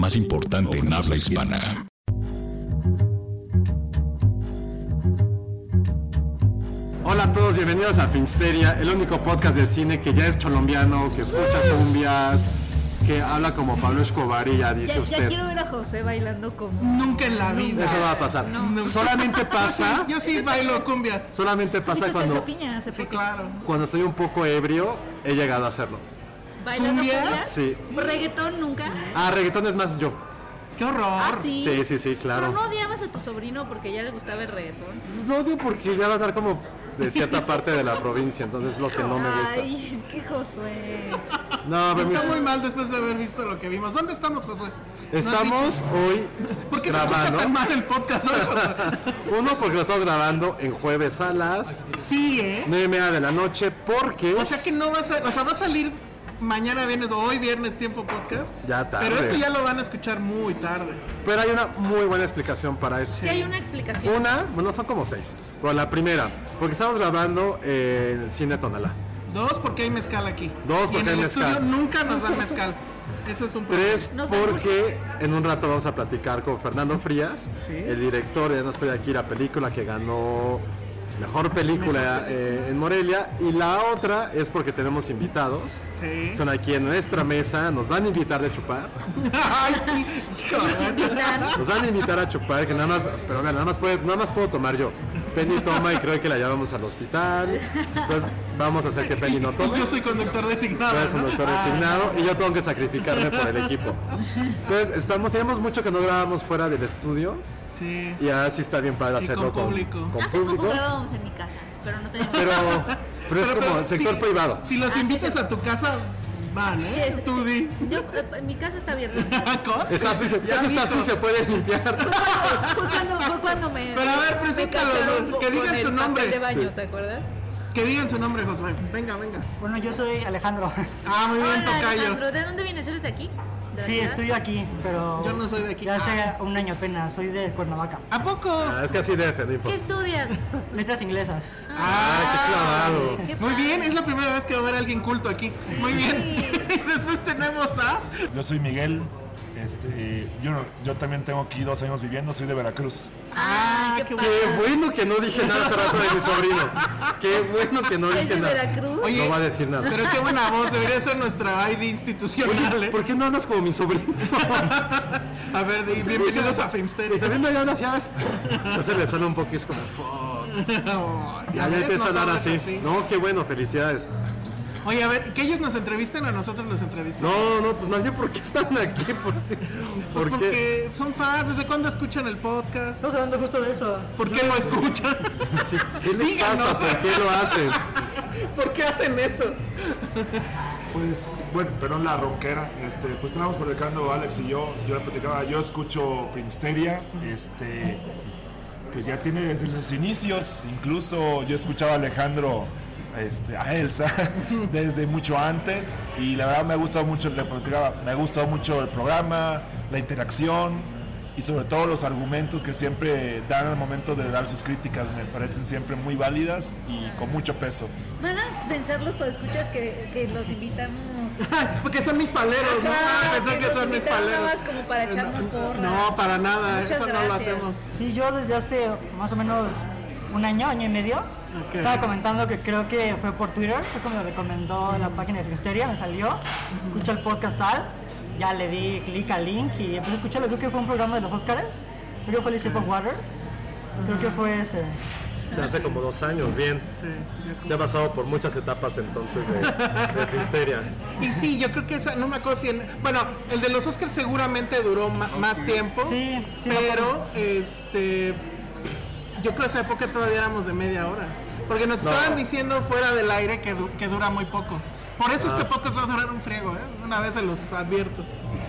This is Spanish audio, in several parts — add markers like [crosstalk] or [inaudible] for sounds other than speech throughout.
más importante en habla hispana. Hola a todos, bienvenidos a Filmsteria, el único podcast de cine que ya es colombiano, que escucha cumbias, que habla como Pablo Escobar y ya dice Ya, ya usted. quiero ver a José bailando como. Nunca en la vida. Eso va a pasar. Solamente [laughs] pasa, Yo sí bailo cumbias. solamente pasa Sí, cuando, se piña hace Sí, claro. cuando estoy un poco ebrio, he llegado a hacerlo. ¿Bailando cumbias? Sí. ¿Reggaetón nunca? Ah, reggaetón es más yo. Qué horror. Ah, sí. Sí, sí, sí, claro. Pero no odiabas a tu sobrino porque ya le gustaba el reggaetón. No odio porque ya va a hablar como de cierta [laughs] parte de la provincia, entonces es lo que no me gusta. Ay, es que Josué. No, pero Está mis- muy mal después de haber visto lo que vimos. ¿Dónde estamos, Josué? ¿No has estamos hoy ¿Por qué se escucha grabando. tan mal el podcast hoy, Josué? [laughs] Uno, porque lo estamos grabando en jueves a las Sí, ¿eh? 9 y media de la noche, porque O sea que no va a ser, o sea, va a salir mañana viernes o hoy viernes tiempo podcast. Ya tarde. Pero esto ya lo van a escuchar muy tarde. Pero hay una muy buena explicación para eso. Sí hay una explicación. Una, bueno, son como seis. Pero la primera, porque estamos grabando en el cine Tonalá. Dos, porque hay mezcal aquí. Dos, Y porque en hay el mezcal. estudio nunca nos dan mezcal. Eso es un problema. Tres, porque en un rato vamos a platicar con Fernando Frías, Sí. el director de No Estoy Aquí, la película que ganó mejor película eh, en Morelia. Y la otra es porque tenemos invitados. Sí. Están aquí en nuestra mesa, nos van a invitar de chupar. [laughs] Ay, sí. Nos van a invitar a chupar, que nada más, pero nada más, puede- nada más puedo tomar yo. Penny toma y creo que la llevamos al hospital. Entonces vamos a hacer que Penny no Y tome. yo soy conductor designado. Tú eres doctor Ah, designado y yo tengo que sacrificarme por el equipo. Entonces, estamos, tenemos mucho que no grabamos fuera del estudio Sí. y ahora sí está bien padre Y hacerlo con público. con Hace público. poco grabábamos en mi casa, pero no teníamos. Pero, pero es [laughs] como pero, el sector si- privado. Si los Ah, sí, invitas sí. a tu casa, van, Sí, ¿eh? es- Tú sí. Yo, eh, mi casa está abierta. [laughs] ¿Cos? Está sucio, ya está visto. sucio, puede limpiar. Fue cuando, fue cuando me. Pero a ver, preséntalo, que digan su nombre. papel de baño, Sí. ¿te acuerdas? Que digan su nombre, Josué. Venga, venga. Bueno, yo soy Alejandro. Ah, muy bien, Hola, tocayo. Alejandro, ¿de dónde vienes? ¿Eres de aquí? ¿De Sí, ciudad? estoy aquí, pero. Yo no soy de aquí. Ya hace un año apenas, soy de Cuernavaca. ¿A poco? Ah, es que así debe, no ¿Qué estudias? [laughs] Letras inglesas. Ah, qué clavado. Qué Muy bien, es la primera vez que va a ver a alguien culto aquí. Muy bien. [laughs] Y después tenemos a. Yo soy Miguel. Este, yo, yo también tengo aquí dos años viviendo, soy de Veracruz. Ah, qué, Qué padre. bueno que no dije nada hace rato de mi sobrino. Qué bueno que no ¿Es dije de nada. Veracruz? Oye, No va a decir nada. Pero qué buena voz, debería ser nuestra ID institucional. Oye, ¿eh? ¿por qué no hablas como mi sobrino? [laughs] A ver, di- bienvenidos a Filmsteria. Y también no hay hablas, ya ves. Entonces [laughs] le sale un poquito es como, fuck. Oh, Ya, ya ves, empieza a hablar así. No, qué bueno, felicidades. Oye, a ver, que ellos nos entrevisten a nosotros los entrevistan. No, no, pues más bien, ¿por qué están aquí? [laughs] ¿Por qué? Pues ¿Por qué? porque son fans. ¿Desde cuándo escuchan el podcast? Estamos hablando justo de eso. ¿Por qué lo escuchan? [laughs] Sí, ¿Qué les Díganos. pasa? ¿Por qué lo hacen? [laughs] ¿Por qué hacen eso? Pues, bueno, perdón la ronquera. Este, pues estábamos platicando Alex y yo. Yo le platicaba, yo escucho Filmsteria. Este, pues ya tiene desde los inicios. Incluso yo escuchaba a Alejandro, este, a Elsa, [laughs] desde mucho antes. Y la verdad me ha gustado mucho, le me ha gustado mucho el programa, la interacción. y sobre todo los argumentos que siempre dan al momento de dar sus críticas me parecen siempre muy válidas y con mucho peso. Van a pensar los escuchas que, que los invitamos [laughs] Porque son mis paleros, ¿no? Ajá, Ah, pensé que que nos son mis paleros. más como para echarnos porra. No, para nada, Muchas eso no lo gracias. hacemos. Sí, yo desde hace más o menos un año, año y medio, Estaba comentando que creo que fue por Twitter, fue como me recomendó la página de Filmsteria, me salió, escuché el podcast tal, ya le di clic al link y empecé a escucharlo, creo que fue un programa de los Oscars, creo que fue el Shape of Water, creo que fue ese. Se hace como dos años, bien. Se ha pasado por muchas etapas entonces de, de Filmsteria. Y sí, yo creo que esa, no me acuerdo si en- bueno, el de los Oscars seguramente duró ma- más tiempo. Sí, sí Pero, este, yo creo que esa época todavía éramos de media hora. Porque nos No. estaban diciendo fuera del aire que, du- que dura muy poco. Por eso Ah, este sí. podcast va a durar un friego, ¿eh? Una vez se los advierto.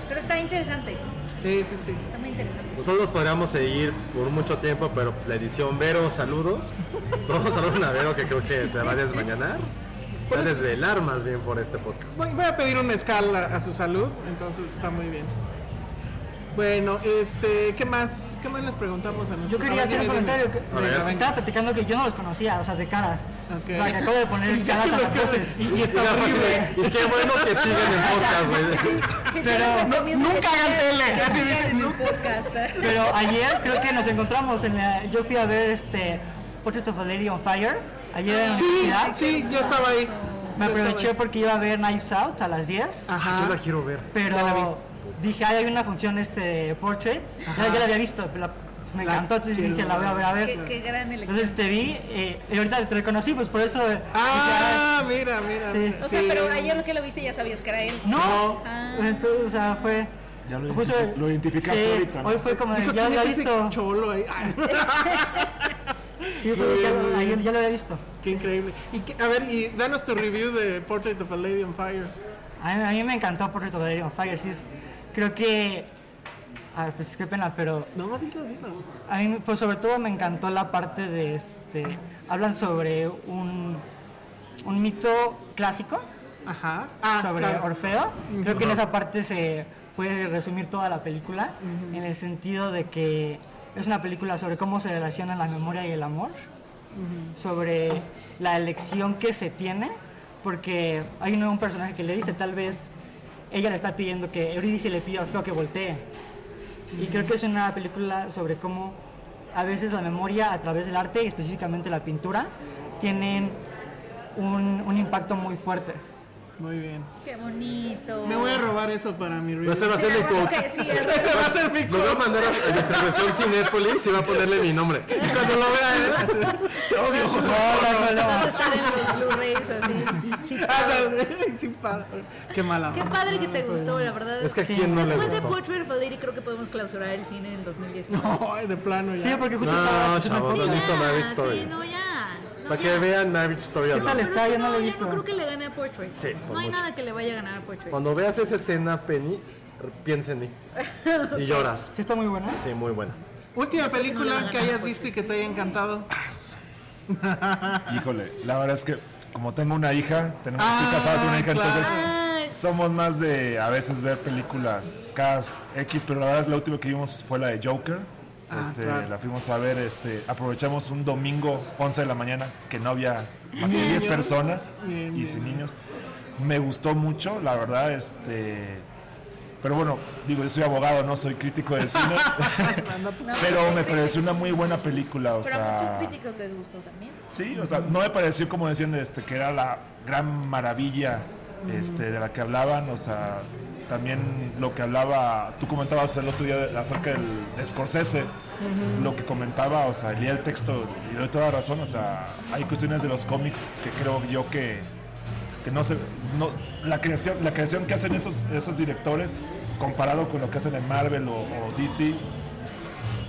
Pero está interesante. Sí, sí, sí. Está muy interesante. Nosotros podríamos seguir por mucho tiempo, pero pues, la edición Vero, saludos. [laughs] Todos saludan a Vero que creo que se va a desmañanar. Se va a desvelar más bien por este podcast. Voy, voy a pedir un mezcal a, a su salud, entonces está muy bien. Bueno, este, ¿qué más? ¿Qué más les preguntamos a nosotros? Yo quería hacer un comentario, que, me estaba platicando que yo no los conocía, o sea, de cara. Ok. O sea, que acabo de poner [laughs] caras a las voces. Y, y está horrible. fácil- y qué bueno que siguen el [laughs] podcast, güey. Pero nunca hagan tele, así Así dicen, en ¿no? un podcast. ¿eh? Pero ayer creo que nos encontramos en la, yo fui a ver este Portrait of a Lady on Fire ayer en la Sí, universidad. sí, yo estaba ahí. Me aproveché porque iba a ver Knives Out a las 10, Ajá. Yo la quiero ver. pero ya la vi. Dije, "Ay, hay una función este Portrait, ya, ya la había visto, pero la- me La encantó, entonces dije, la voy a ver a ver. Qué, qué gran elección. Entonces te vi eh, y ahorita te reconocí, pues por eso eh, dije, Ah, mira, mira. Sí. mira. o sea, Sí. pero ayer lo que lo viste ya sabías que era él. No, No. Ah. entonces, o sea, fue... Ya lo, identifi- lo identificaste sí, ahorita. ¿no? Hoy fue como, Dijo, ya ¿quién lo había visto. cholo ahí? Ay, [laughs] Sí, fue, ya, ayer ya lo había visto. qué increíble. Y que- a ver, y danos tu review de Portrait of a Lady on Fire. A mí, a mí me encantó Portrait of a Lady on Fire. Sí, es- creo que. A ver, pues qué pena, pero No, dilo, dilo. a mí, pues sobre todo me encantó la parte de este. Hablan sobre un, un mito clásico Ajá. Ah, sobre claro. Orfeo. Creo que en esa parte se puede resumir toda la película, en el sentido de que es una película sobre cómo se relacionan la memoria y el amor, sobre la elección que se tiene, porque hay un, un personaje que le dice, tal vez ella le está pidiendo que, Eurídice le pide a Orfeo que voltee. Y creo que es una película sobre cómo a veces la memoria a través del arte, y específicamente la pintura, tienen un, un impacto muy fuerte. Muy bien. Qué bonito. Me voy a robar eso para mi review. Ese va a ser mi quote. sí, [laughs] Ese va a ser mi Lo voy a quote. mandar a, distribución [laughs] Cinépolis y va a ponerle mi nombre. Y cuando lo vea él, así, te odio, José. Vas a estar en los Blu-rays así. Sí, [laughs] sí, padre. Qué mala. Qué padre que te gustó, la verdad. Es que a Sí. quién no le Después de gustó. Portrait of a Lady creo que podemos clausurar el cine en 2019. [laughs] Ay, de plano ya. Sí, porque justo No, estaba- chavos, Sí, no han visto ya, Marriage sí, Story. no, ya. O sea, No, que vean Marriage Story ¿Qué tal está? Yo no lo he visto. no creo que le gane a Portrait. Sí, por no hay mucho. nada que le vaya a ganar a Portrait. Cuando veas esa escena, Penny, piensa en mí. [laughs] Y lloras. Sí, está muy buena. Sí, muy buena. Última No película que hayas visto y que te haya encantado. Híjole, la verdad es que como tengo una hija, tenemos, Ah, estoy casado, tengo una hija, claro. entonces somos más de a veces ver películas cada X, pero la verdad es la última que vimos fue la de Joker. Ah, este, claro. La fuimos a ver, este, aprovechamos un domingo 11 de la mañana que no había más que 10 Niños. personas Bien, y bien. sin niños. Me gustó mucho, la verdad, este, pero bueno, digo, yo soy abogado, no soy crítico de cine, [laughs] No, [laughs] pero me pareció una muy buena película, o Pero a sea... muchos críticos les gustó también. Sí, o sea, no me pareció como decían este, que era la gran maravilla este, de la que hablaban, o sea, también lo que hablaba, tú comentabas el otro día acerca del de Scorsese, lo que comentaba, o sea, leía el texto y doy toda razón, o sea, hay cuestiones de los cómics que creo yo que, que no se, no, la creación, la creación que hacen esos, esos directores comparado con lo que hacen en Marvel o, o DC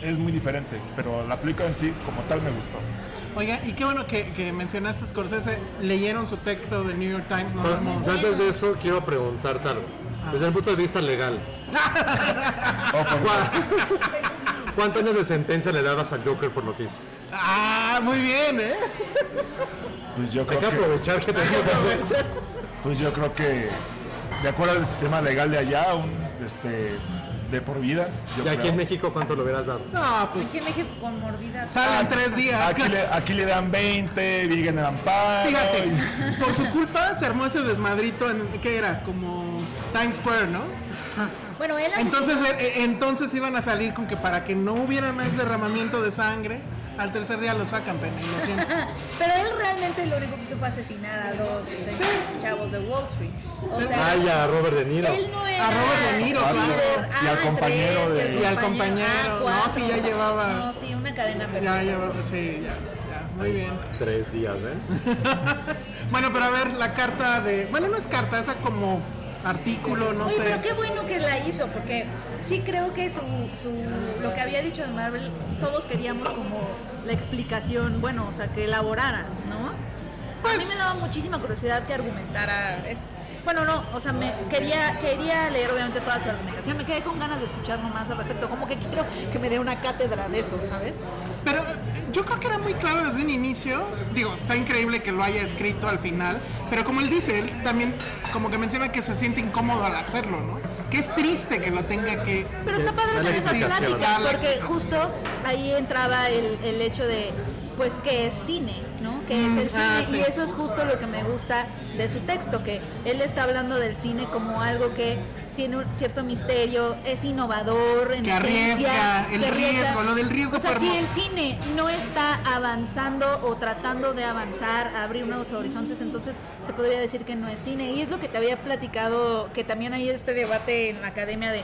es muy diferente, pero la película en sí como tal me gustó. Oiga, y qué bueno que, que mencionaste a Scorsese. Leyeron su texto del New York Times. No, antes de eso, quiero preguntarte algo. Desde el punto de vista legal. [laughs] ¿cuántos años de sentencia le dabas al Joker por lo que hizo? Ah, muy bien, ¿eh? Pues yo Hay creo que que, aprovechar que pues yo creo que de acuerdo al sistema legal de allá, un, este, de por vida. Yo ¿Y aquí creo. en México cuánto lo hubieras dado? No, pues Aquí en México con mordidas. salen tres días. Aquí le, aquí le dan 20, Vigen le dan paro. Fíjate, y- por su culpa se armó ese desmadrito en, ¿qué era? Como Times Square, ¿no? Bueno, él Entonces, eh, eh, entonces iban a salir con que para que no hubiera más derramamiento de sangre, al tercer día lo sacan, Penny, lo siento. [laughs] Pero él realmente lo único que hizo fue asesinar a dos eh, chavos de Wall Street. O sea, Ay, a Robert De Niro. él no era A Robert De Niro, claro. Y al Ah, compañero de- el Y al compañero. Ah, No, sí, ya llevaba- No, sí, una cadena Ya, perfecta. ya, sí, ya, ya, muy bien. Tres días, ¿ven? [laughs] Bueno, pero a ver, la carta de... Bueno, no es carta, esa como artículo, no Oye, sé. pero qué bueno que la hizo, porque sí creo que su, su, lo que había dicho de Marvel, todos queríamos como la explicación, bueno, o sea, que elaborara, ¿no? a mí me daba muchísima curiosidad que argumentara esto. Bueno, no, o sea, me quería, quería leer obviamente toda su argumentación, me quedé con ganas de escuchar más al respecto, como que quiero que me dé una cátedra de eso, ¿sabes? Pero yo creo que era muy claro desde un inicio. Digo, está increíble que lo haya escrito al final. Pero como él dice, él también como que menciona que se siente incómodo al hacerlo, ¿no? Que es triste que lo tenga que... Pero está padre tener esa plática, porque justo ahí entraba el, el hecho de, pues, que es cine, ¿no? Que es el cine, ah, sí. y eso es justo lo que me gusta de su texto, que él está hablando del cine como algo que tiene un cierto misterio, es innovador, en Que arriesga, esencia, el que arriesga. riesgo, lo del riesgo O sea, si el cine no está avanzando o tratando de avanzar, abrir nuevos horizontes, entonces se podría decir que no es cine. Y es lo que te había platicado, que también hay este debate en la academia de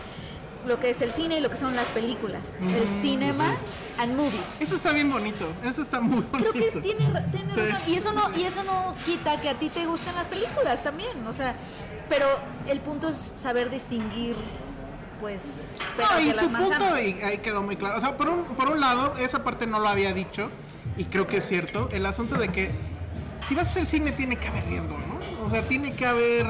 lo que es el cine y lo que son las películas. El cinema and movies. Eso está bien bonito, eso está muy bonito. Creo que es- tiene, tiene Sí. razón. Y eso, no, y eso no quita que a ti te gusten las películas también. O sea, pero el punto es saber distinguir, pues, No, y su punto y ahí quedó muy claro. O sea, por un, por un lado, esa parte no lo había dicho, y creo que es cierto, el asunto de que si vas a hacer cine tiene que haber riesgo, ¿no? O sea, tiene que haber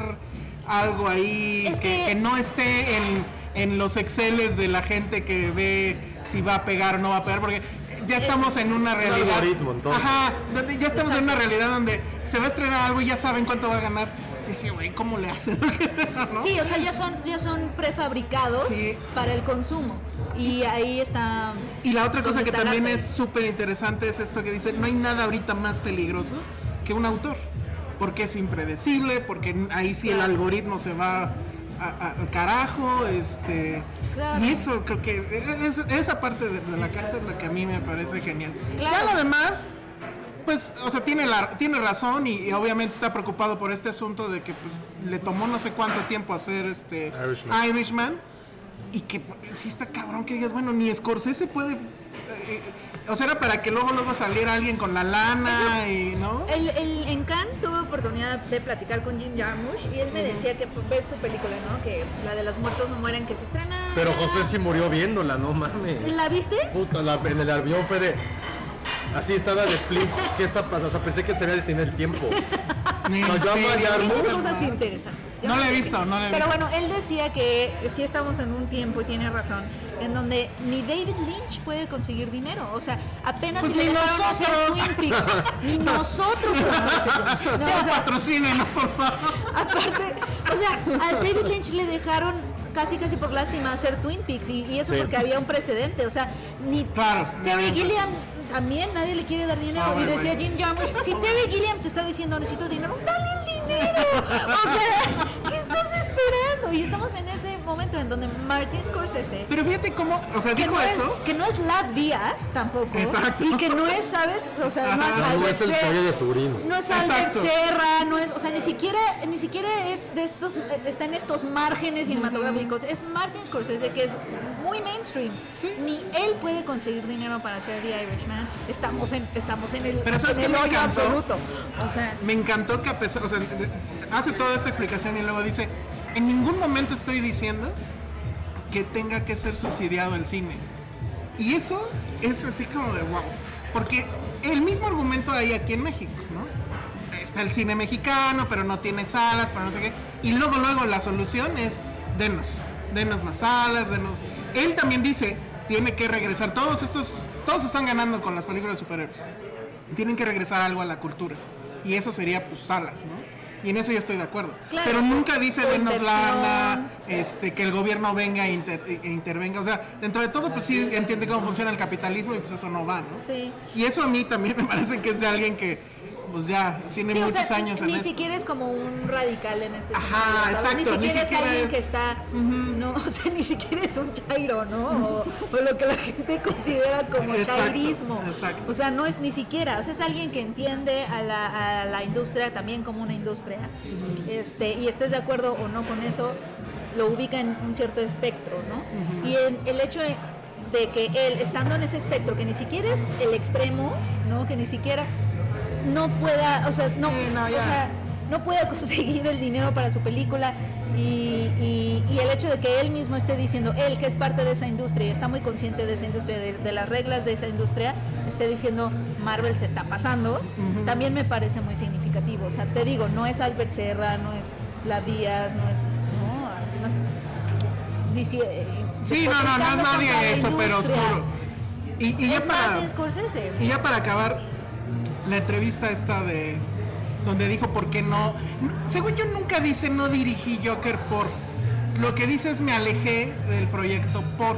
algo ahí Es que, que- que no esté en, en los exceles de la gente que ve si va a pegar o no va a pegar, porque ya estamos en una Es un realidad. algoritmo, entonces. Ajá, ya estamos en una realidad donde se va a estrenar algo y ya saben cuánto va a ganar. Y dice, güey, ¿cómo le hacen? [laughs] ¿No? Sí, o sea, ya son, ya son prefabricados Sí. para el consumo. Y ahí está. Y la otra cosa que también arte. es súper interesante es esto que dice, no hay nada ahorita más peligroso que un autor, porque es impredecible, porque ahí sí el algoritmo se va al carajo, este, Claro. y eso creo que es- esa parte de, de la carta es la que a mí me parece genial. Claro. Ya lo demás, pues, o sea, tiene, la, tiene razón y, y obviamente está preocupado por este asunto de que pues, le tomó no sé cuánto tiempo hacer este Irishman. Irishman, y que pues, sí está cabrón que digas, bueno, ni Scorsese puede... eh, o sea, era para que luego luego saliera alguien con la lana y, ¿no? El, el, en Cannes tuve oportunidad de platicar con Jim Jarmusch y él me decía que pues, ves su película, ¿no? Que la de los muertos no mueren, que se estrena. Pero José sí murió viéndola, no mames. ¿La viste? Puta, la- en el avión fue de. Así estaba de please, ¿qué está pasando? O sea, pensé que se había detenido el tiempo. Nos llama. Jarmusch. cosas interesantes. Yo No la he visto, que- no la he Pero visto. bueno, él decía que sí estamos en un tiempo, y tiene razón, en donde ni David Lynch puede conseguir dinero. O sea, apenas Pues si le ni dejaron hacer nosotros. Twin Peaks, [laughs] ni nosotros podemos hacerlo. No, o sea, patrocínenos, por favor. aparte, o sea, a David Lynch le dejaron casi casi por lástima hacer Twin Peaks y, y eso Sí. porque había un precedente, o sea, ni Claro, Terry Gilliam también nadie le quiere dar dinero Ah, y decía. Jim Jarmusch, si Terry Gilliam te está diciendo necesito dinero, dale el dinero. [laughs] O sea, ¿qué estás Y estamos en ese momento en donde Martin Scorsese Pero fíjate cómo, o sea, que dijo no, eso. es, que no es Lab Díaz tampoco. Exacto. Y que no es, ¿sabes? O sea, no es. No Albert es el Ser- caballo de Turín. No es Albert. Serra, no es, o sea, ni siquiera, ni siquiera es de estos, está en estos márgenes cinematográficos. Es Martin Scorsese que es muy mainstream. Ni él puede conseguir dinero para hacer The Irishman. Estamos en, estamos en el, Pero ¿sabes en qué el me hoyo encantó? absoluto. O sea, Me encantó que a pesar, o sea, hace toda esta explicación y luego dice, en ningún momento estoy diciendo que tenga que ser subsidiado el cine. Y eso es así como de wow. Porque el mismo argumento hay aquí en México, ¿no? Está el cine mexicano, pero no tiene salas, pero no sé qué. Y luego, luego la solución es, denos, denos más salas, denos... Él también dice, tiene que regresar, todos estos, todos están ganando con las películas de superhéroes. Tienen que regresar algo a la cultura. Y eso sería, pues, salas, ¿no? Y en eso yo estoy de acuerdo. Claro. Pero nunca dice O denos inversión. lana, este, que el gobierno venga e, inter- e intervenga. O sea, dentro de todo, pues sí entiende cómo funciona el capitalismo y pues eso no va, ¿no? Sí. Y eso a mí también me parece que es de alguien que pues ya, tiene Sí, o muchos sea, años en ni esto. siquiera es como un radical en este Ajá, sentido, exacto, Ni ni siquiera es alguien es- que está, no, [laughs] o sea, ni siquiera es un chairo, ¿no? O, o lo que la gente [laughs] considera como Exacto, chairismo. exacto. O sea, no es ni siquiera, o sea, es alguien que entiende a la, a la industria también como una industria. este, y estés de acuerdo o no con eso, lo ubica en un cierto espectro, ¿no? Y en el hecho de, de que él, estando en ese espectro, que ni siquiera es el extremo, ¿no? Que ni siquiera no pueda, o sea, no, Sí, no, o ya. sea, no pueda [laughs] conseguir el dinero para su película y, y- y el hecho de que él mismo esté diciendo, él que es parte de esa industria y está muy consciente de esa industria, de, de las reglas de esa industria, esté diciendo Marvel se está pasando, también me parece muy significativo. O sea, te digo, no es Albert Serra, no es La Díaz, no es... No, no es eh, Sí, no, no, no es nadie eso, pero oscuro. Y, y ya Es para, Scorsese. y ya para acabar, la entrevista esta de donde dijo por qué no. Según yo nunca dice no dirigí Joker por. Lo que dice es me alejé del proyecto por.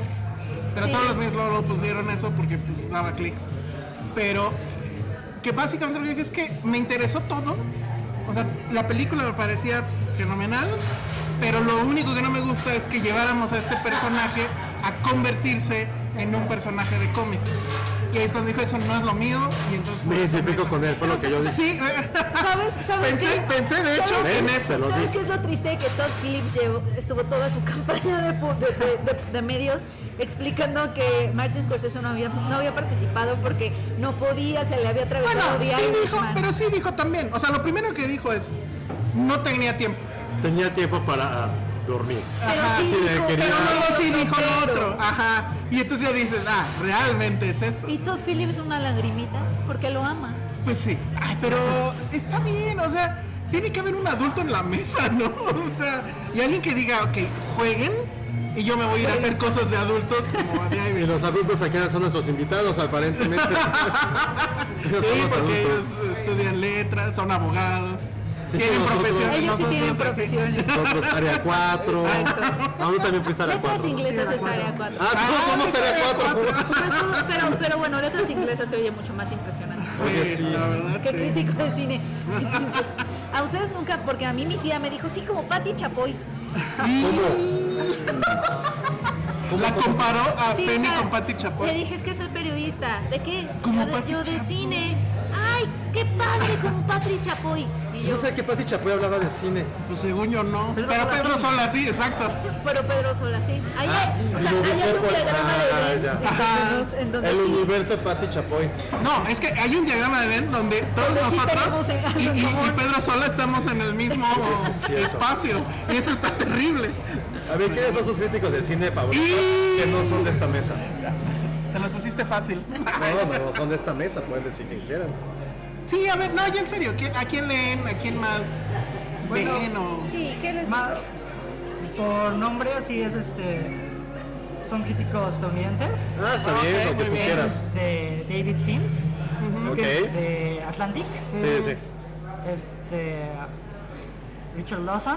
Pero Sí. todos los medios luego lo pusieron eso porque pues, daba clics. Pero que básicamente lo que dije es que me interesó todo. O sea, la película me parecía fenomenal. Pero lo único que no me gusta es que lleváramos a este personaje a convertirse en un personaje de cómics. Y ahí es cuando dijo eso no es lo mío. Y entonces Me por eso identifico con él, fue lo que yo dije. Sí, [laughs] ¿Sabes, sabes Pensé- qué? pensé, de hecho, ¿Sabes en eso. ¿Sabes dije. qué es lo triste? Que Todd Phillips llevó- estuvo toda su [laughs] campaña de, pu- de, de- de- de medios explicando que Martin Scorsese no había, no había participado porque no podía, se le había atravesado Bueno, sí dijo, pero sí dijo también. O sea, lo primero que dijo es no tenía tiempo. Tenía tiempo para dormir. Pero Ajá, sí dijo, Pero luego sí dijo lo otro. Ajá. Y entonces ya dices, ah, realmente es eso. Y Todd Phillips una lagrimita porque lo ama. Pues sí. Ay, pero está bien, o sea, tiene que haber un adulto en la mesa, ¿no? [laughs] O sea, y alguien que diga, ok, jueguen y yo me voy a ir a hacer cosas de adultos como a The Y los adultos aquí son nuestros invitados, aparentemente. [laughs] [laughs] Sí, porque adultos. ellos estudian letras, son abogados, tienen nosotros- profesiones. Ellos sí tienen profesiones. Nosotros área 4. Exacto. Aún también fuiste área Letras 4. inglesas es área 4. Ah, todos somos área 4. Pero, pero bueno, letras inglesas se oye mucho más impresionante. Oye, sí. la verdad. Qué sí. crítico de cine. [laughs] A ustedes nunca, porque a mí mi tía me dijo, sí, como Patti Chapoy. ¿Cómo? La comparó a Sí, Penny o sea, con Patti Le Chapoy. dije, es que soy periodista. ¿De qué? Como yo de, cine. ¡Ay, qué padre como Patti Chapoy! Y Yo yo, sé que Pati Chapoy hablaba de cine. Pues según yo no. Pedro pero Sola Pedro sí. Sola sí, exacto. pero Pedro Sola, sí. Ahí Ah, hay, o y sea, hay un por- diagrama de ah, Venn ya. en Ajá. donde- en donde El sí. universo de Pati Chapoy. No, es que hay un diagrama de Venn donde todos Donde sí nosotros algo y, y- y. Pedro Sola estamos en el mismo [laughs] Sí, sí, espacio. Y eso está terrible. A ver, ¿quiénes son sus críticos de cine favoritos que no son de esta mesa? Se los pusiste fácil. No, no, no son de esta mesa, pueden decir quien quieran. Sí, a ver, no, ya en serio, ¿quién- ¿a quién leen? ¿A quién más Bueno, ven? O... Sí, ¿qué les Ma- por nombre así es este son críticos estadounidenses Ah, está bien, lo que tú bien. quieras. este David Sims creo que es Ok. de Atlantic Sí, sí. este Richard Lawson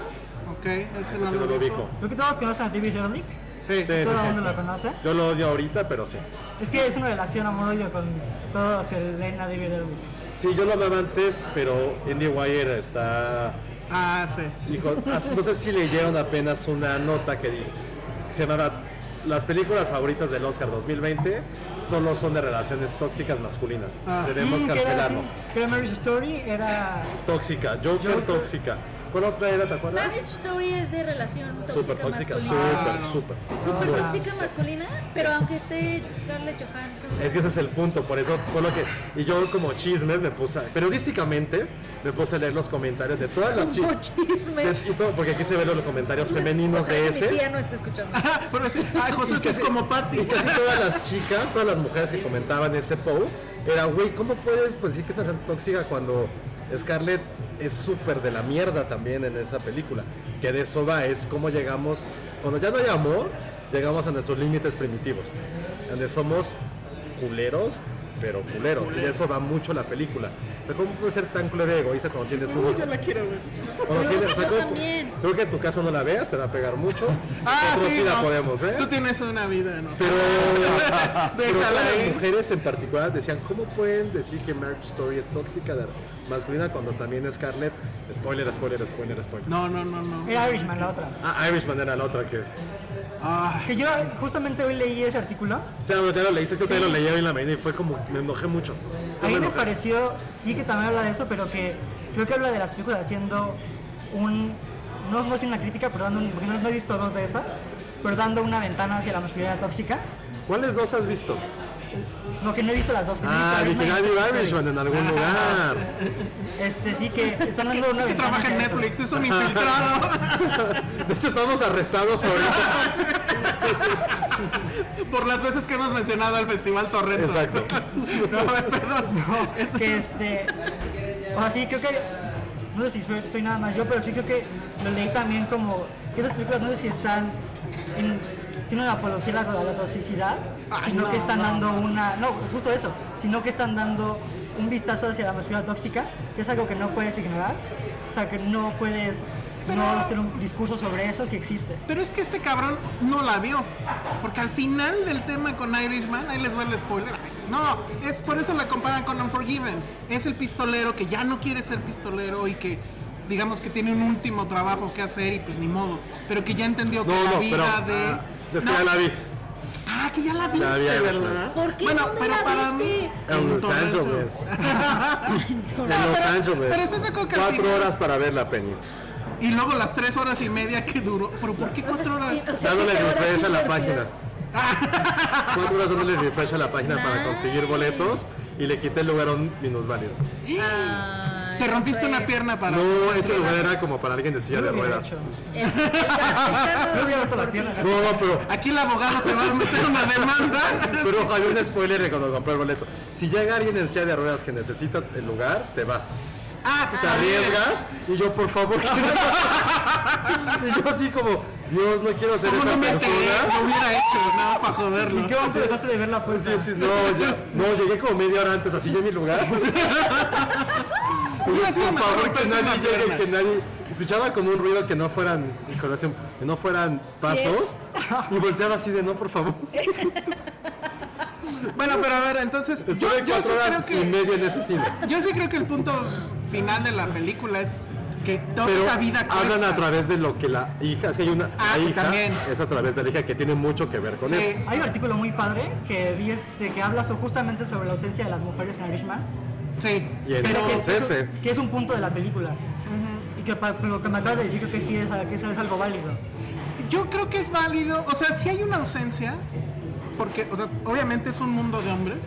Ok, ese Ese sí lo no lo ubico. creo que todos conocen a David Ehrlich Sí, sí, sí. todo el sí, mundo sí. lo conoce Yo lo odio ahorita, pero sí. es que es una relación amor-odio con todos los que leen a David Ehrlich Sí, yo lo amaba antes, pero Andy Wire está... Ah, sí. Dijo, no sé si leyeron apenas una nota que, di- que se llamaba Las películas favoritas del Oscar 2020 solo son de relaciones tóxicas masculinas. Debemos Mm, cancelarlo. era Marriage Story era Tóxica, Joker, Joker. tóxica. ¿Cuál otra era, te acuerdas? Marriage Story es de relación tóxica Súper tóxica, súper, súper. Súper tóxica masculina, pero aunque esté Scarlett Johansson. Es que ese es el punto, por eso fue lo que... Y yo como chismes me puse, a- periodísticamente me puse a leer los comentarios de todas las Como chicas. chisme. y todo, porque aquí se ven los comentarios femeninos de que ese. Mi tía no está escuchando. [laughs] Pero sí, ay, José sí es como Patty. Y casi todas las chicas, todas las mujeres que comentaban ese post, era, güey, ¿cómo puedes pues, decir que es tan tóxica cuando Scarlett es súper de la mierda también en esa película? Que de eso va, es cómo llegamos, cuando ya no hay amor, llegamos a nuestros límites primitivos, donde somos culeros, pero culeros, y de eso va mucho la película. ¿Cómo puedes ser tan culero y egoísta cuando tienes un hijo? ya la quiero ver. Cuando tienes- o sea, Yo creo- también. Creo que en tu casa no la veas, te va a pegar mucho. [laughs] Ah, Nosotros sí, la no. podemos ver. Tú tienes una vida, ¿no? Pero, [laughs] pero [laughs] Déjala todas ahí. las mujeres en particular decían, ¿cómo pueden decir que Marriage Story es tóxica de masculina cuando también Scarlett, spoiler, spoiler, spoiler, spoiler. No, no, no, no. Era Irishman la otra. Ah, Irishman era la otra que... Ah, Que yo justamente hoy leí ese artículo. O sea, no, ya lo leíste, yo también lo leí hoy en la mañana y fue como, me enojé mucho. Yo A mí me enojé. pareció, sí que también habla de eso, pero que creo que habla de las películas haciendo un, no, no es una crítica, pero dando un, porque no, no he visto dos de esas, pero dando una ventana hacia la masculinidad tóxica. ¿Cuáles dos has visto? No, que no he visto las dos. que no he Ah, visto dije, Irishman en algún lugar. Este sí que están dando una que ventana trabaja en hacia eso. Netflix, es un infiltrado. [laughs] De hecho, estamos arrestados ahorita. [laughs] Por las veces que hemos mencionado al Festival Torrento. Exacto. [laughs] No, perdón. que este o sea sí creo que no sé si soy, soy nada más yo pero sí creo que lo leí también como que esas películas no sé si están en, siendo una apología a la, a la toxicidad sino que están dando una no justo eso sino que están dando un vistazo hacia la masculinidad tóxica que es algo que no puedes ignorar o sea que no puedes no hacer un discurso sobre eso si existe Pero es que este cabrón no la vio. Porque al final del tema con Irishman, ahí les va el spoiler. No, es por eso la comparan con Unforgiven. Es el pistolero que ya no quiere ser pistolero y que digamos que tiene un último trabajo que hacer y pues ni modo. Pero que ya entendió que No, la no, vida pero... de... ah, es que No. ya la vi. Ah, que ya la viste. ¿Por qué? Bueno, ¿Dónde pero la para viste? mí... En Los. Ángeles. En Los [laughs] Ángeles. pero estás Cuatro horas para ver la Penny. Y luego las tres horas y media que duró. ¿Pero por qué cuatro horas? O sea, Dándole refresh a la página. [laughs] Cuatro horas dándole refresh a la página para conseguir boletos y le quité el lugar a un minusválido. Ay, Te rompiste una pierna para... No, ese lugar era como para alguien de silla de ruedas. Caso [laughs] no. No, no, pero, Aquí el abogado te va a meter una demanda. [laughs] pero ojo, había un spoiler de cuando compré el boleto. Si llega alguien en silla de ruedas que necesita el lugar, te vas. Ah, pues Te arriesgas y yo, por favor. [laughs] y yo así como, Dios, no quiero ser ¿Cómo esa no me enteré? persona. Lo hubiera hecho, nada para joderlo. ¿en qué momento dejaste de ver la puerta? sí, sí, no, ya, no, llegué como media hora antes, así ya en mi lugar. Hubiera sido Por favor, que nadie llegue, que nadie. Escuchaba como un ruido que no fueran, que no fueran pasos. Y volteaba así de no, por favor. [laughs] Bueno, pero a ver, entonces. Estuve yo cuatro horas creo y media en ese cine. Yo sí creo que el punto final de la película es que toda Pero esa vida hablan cuesta. a través de lo que la hija, es que hay una Ah, la hija, también. es a través de la hija que tiene mucho que ver con Sí. eso. Hay un artículo muy padre que vi este, que habla justamente sobre la ausencia de las mujeres en Irishman. Sí. Y Pero que, es, ese. que es un punto de la película. Y que para lo que me acabas de decir creo que sí es, que eso es algo válido. Yo creo que es válido. O sea, si hay una ausencia. Porque, o sea, obviamente es un mundo de hombres.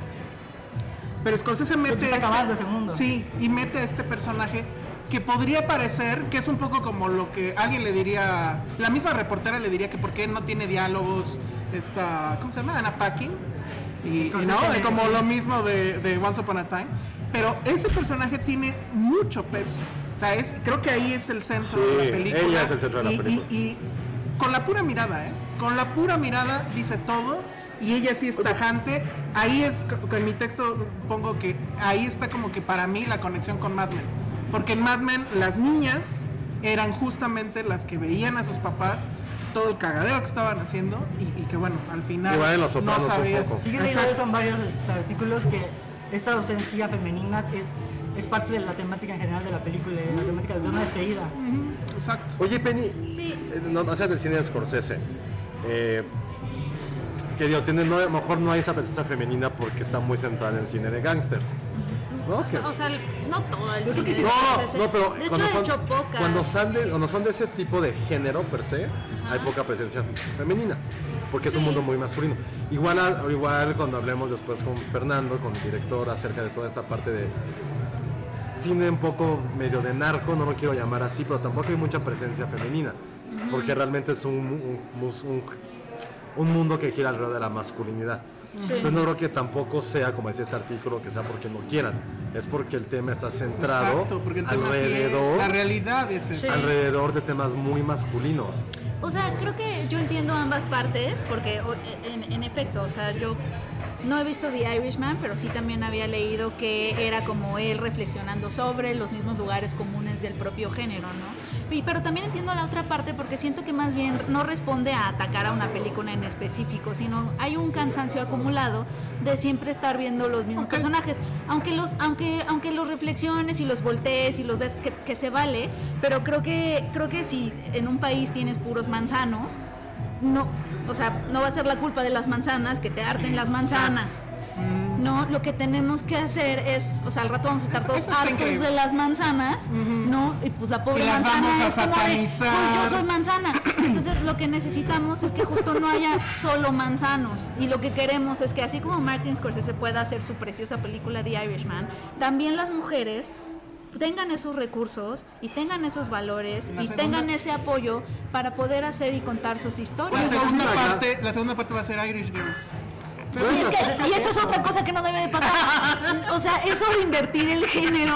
Pero Scorsese mete. se está acabando ese mundo. Sí, y mete a este personaje que podría parecer que es un poco como lo que alguien le diría. La misma reportera le diría que por qué no tiene diálogos. Esta. ¿Cómo se llama? Anna Paquin. Y, y no, como sí. lo mismo de, de Once Upon a Time. Pero ese personaje tiene mucho peso. O sea, es, creo que ahí es el centro Sí, de la película. ella es el centro de la Y- y- película. y con la pura mirada, ¿eh? Con la pura mirada dice todo y ella sí es tajante. Ahí es, en mi texto pongo que ahí está como que para mí la conexión con Mad Men. Porque en Mad Men las niñas eran justamente las que veían a sus papás todo el cagadero que estaban haciendo y, y que bueno, al final Igual en Los un sabías. eso en varios este, artículos que esta ausencia femenina es, es parte de la temática en general de la película, de la temática de una despedida. Exacto. Oye, Penny, Sí. eh, no, no sea del cine de Scorsese. Eh, que digo, tiene, no, a lo mejor no hay esa presencia femenina porque está muy centrada en cine de gangsters. ¿No? Que- O sea, no todo el cine. No, no, no, pero de hecho, cuando ha son, hecho pocas. cuando, son de, cuando son de ese tipo de género per se, hay poca presencia femenina, porque es un mundo muy masculino. Igual, a- igual cuando hablemos después con Fernando, con el director, acerca de toda esta parte de cine un poco medio de narco, no lo quiero llamar así, pero tampoco hay mucha presencia femenina, porque realmente es un, un- un- un mundo que gira alrededor de la masculinidad. Entonces no creo que tampoco sea, como decía este artículo, que sea porque no quieran, es porque el tema está centrado Exacto, porque el tema sí es- alrededor, la realidad es esa. alrededor de temas muy masculinos. O sea, creo que yo entiendo ambas partes, porque en, en efecto, o sea, yo No he visto The Irishman, pero sí también había leído que era como él reflexionando sobre los mismos lugares comunes del propio género, ¿no? Y, pero también entiendo la otra parte porque siento que más bien no responde a atacar a una película en específico, sino hay un cansancio acumulado de siempre estar viendo los mismos personajes, aunque los, aunque, aunque los reflexiones y los voltees y los ves que, que se vale, pero creo que, creo que si en un país tienes puros manzanos, no, o sea, no va a ser la culpa de las manzanas que te arden las manzanas. No, lo que tenemos que hacer es, o sea, al rato vamos a estar Eso- todos eso hartos increíble. de las manzanas, ¿no? Y pues la pobre Y las manzana vamos a es como de, satanizar. "Pues yo soy manzana. [clears throat] Entonces lo que necesitamos es que justo no haya solo manzanos. Y lo que queremos es que así como Martin Scorsese pueda hacer su preciosa película The Irishman, también las mujeres tengan esos recursos y tengan esos valores La y segunda- tengan ese apoyo para poder hacer y contar sus La historias. segunda acá. parte, la segunda parte va a ser Irish Girls. Y, es que- y eso es otra cosa que no debe de pasar. [laughs] O sea, eso de invertir el género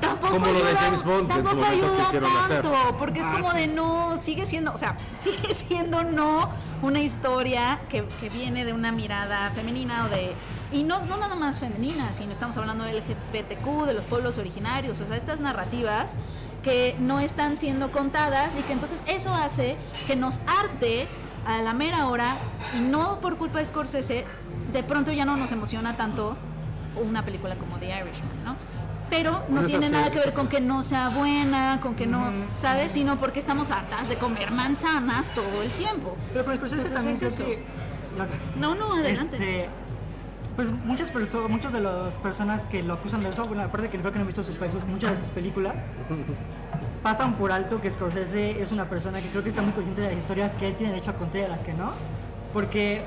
tampoco Como lo de ayuda, James Bond, que en su tampoco momento ayuda hacer. tanto, porque es Ah, como sí. de no, sigue siendo, o sea, [laughs] sigue siendo no una historia que, que viene de una mirada femenina o de y no, no nada más femenina, sino estamos hablando del LGBTQ, de los pueblos originarios, o sea, estas narrativas que no están siendo contadas y que entonces eso hace que nos arte a la mera hora y no por culpa de Scorsese, de pronto ya no nos emociona tanto una película como The Irishman, ¿no? Pero no tiene así, nada que ver con que no sea buena, con que no, ¿sabes? Sino porque estamos hartas de comer manzanas todo el tiempo. Pero con Scorsese Entonces, también es creo eso. que... No, no, adelante. Este, pues muchas personas, muchas de las personas que lo acusan de eso, bueno, aparte que creo que no han visto sus, sus- muchas de sus películas, [laughs] pasan por alto que Scorsese es una persona que creo que está muy consciente de las historias que él tiene derecho a contar y de las que no, porque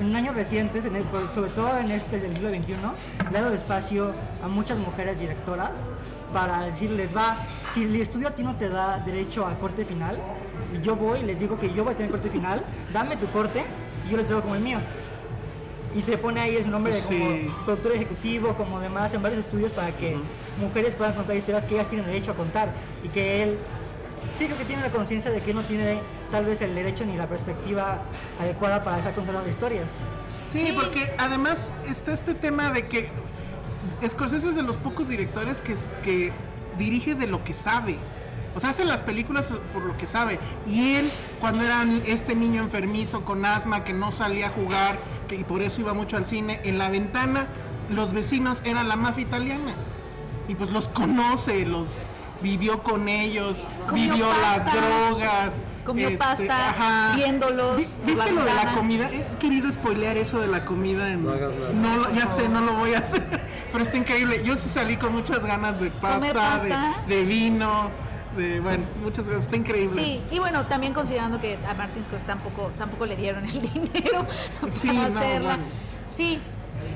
en años recientes, en el- sobre todo en este del siglo XXI, le dado espacio a muchas mujeres directoras para decirles, va, si el estudio a ti no te da derecho a corte final, y yo voy y les digo que yo voy a tener corte final, dame tu corte y yo lo traigo como el mío. Y se pone ahí su nombre de como productor ejecutivo, como demás, en varios estudios para que mujeres puedan contar historias que ellas tienen derecho a contar. Y que él, sí creo que tiene la conciencia de que él no tiene tal vez el derecho ni la perspectiva adecuada para estar contando las historias. Sí, Sí. porque además está este tema de que Scorsese es de los pocos directores que, que dirige de lo que sabe. O sea, hace las películas por lo que sabe. Y él, cuando era este niño enfermizo con asma que no salía a jugar que, y por eso iba mucho al cine, en la ventana los vecinos eran la mafia italiana. Y pues los conoce, los vivió con ellos, Comió vivió las drogas. Comió este, pasta, ajá. viéndolos ¿Viste la lo de la comida? He querido spoilear eso de la comida. En... No hagas nada. No ya sé, no lo voy a [laughs] hacer. Pero está increíble. Yo sí salí con muchas ganas de pasta, pasta. De, de vino, de, bueno, muchas ganas. Está increíble. Sí, y bueno, también considerando que a Martin Scorsese tampoco, tampoco le dieron el [laughs] dinero Sí, para no, hacerla. bueno. Sí,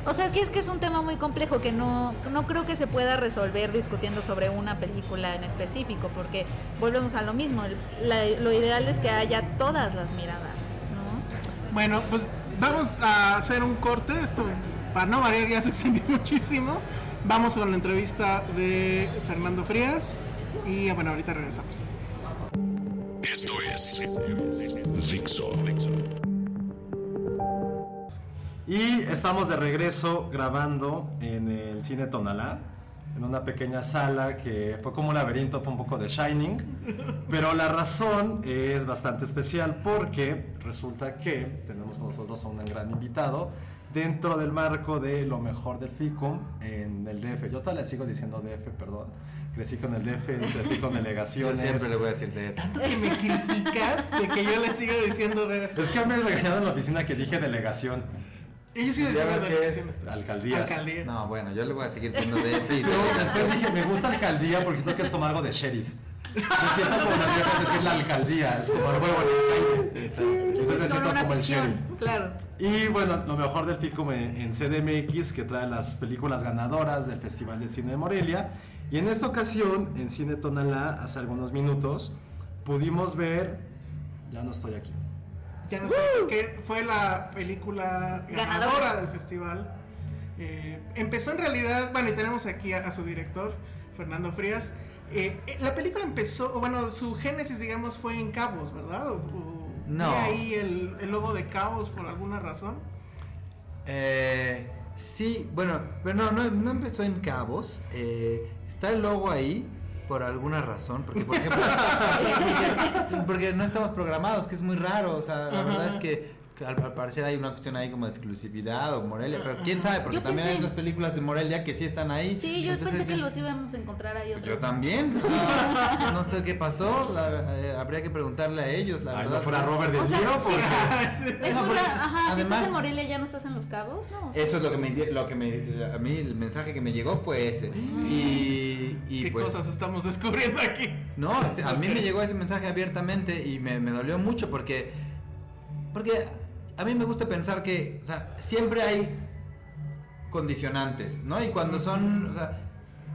o sea, que es que es un tema muy complejo que no, no creo que se pueda resolver discutiendo sobre una película en específico, porque volvemos a lo mismo, la- lo ideal es que haya todas las miradas, ¿no? Bueno, pues vamos a hacer un corte. Esto, para no variar, ya se extendió [laughs] muchísimo. Vamos con la entrevista de Fernando Frías. Y bueno, ahorita regresamos. Esto es Dixo. Y estamos de regreso grabando en el cine Tonalá, en una pequeña sala que fue como un laberinto, fue un poco de Shining, pero la razón es bastante especial porque resulta que tenemos con nosotros a un gran invitado dentro del marco de lo mejor del FICUM en el DF. Yo todavía le sigo diciendo DF, perdón. Crecí con el DF, crecí con Yo delegaciones. siempre le voy a decir de Tanto que me criticas de que yo le siga diciendo de... Es que me regañaron en la oficina que dije delegación. Ellos sí decían que es alcaldías. Alcaldías. No, bueno, yo le voy a seguir diciendo [laughs] DF y después [laughs] dije, me gusta alcaldía porque siento que es como algo de sheriff. Me siento como las viejas decir la alcaldía, es como el huevo en el. Entonces me siento una como el sheriff. claro. Y bueno, lo mejor del en en CDMX, que trae las películas ganadoras del Festival de Cine de Morelia. Y en esta ocasión, en Cine Tonalá, hace algunos minutos, pudimos ver... Ya no estoy aquí. Ya no sé, porque fue la película ganadora, Ganadora. del festival. Eh, empezó en realidad, bueno, y tenemos aquí a, a su director, Fernando Frías. Eh, eh, la película empezó, o bueno, su génesis, digamos, fue en Cabos, ¿verdad? O, o No. ahí el, el logo de Cabos por alguna razón. Eh, sí, bueno, pero no, no, no empezó en Cabos. Eh, está el logo ahí por alguna razón, porque por ejemplo, [laughs] porque, porque no estamos programados, que es muy raro, o sea, la Ajá. verdad es que al, al parecer hay una cuestión ahí como de exclusividad o Morelia, pero quién sabe, porque Yo también hay otras películas de Morelia que sí están ahí. Sí, yo Entonces, pensé que yo- los íbamos a encontrar ahí Yo otros. también, no, [laughs] no sé qué pasó, la- eh, habría que preguntarle a ellos, la Ay, verdad. no fuera Robert De O sea, Niro, sí. [laughs] No, porque la- ajá, si además- estás en Morelia ya no estás en Los Cabos, ¿no? Eso es lo que me, lo que me, a mí el mensaje que me llegó fue ese. Y, y ¿Qué pues, cosas estamos descubriendo aquí? no, a mí me llegó ese mensaje abiertamente y me, me dolió mucho porque, porque a mí me gusta pensar que, o sea, siempre hay condicionantes, ¿no? Y cuando son, o sea,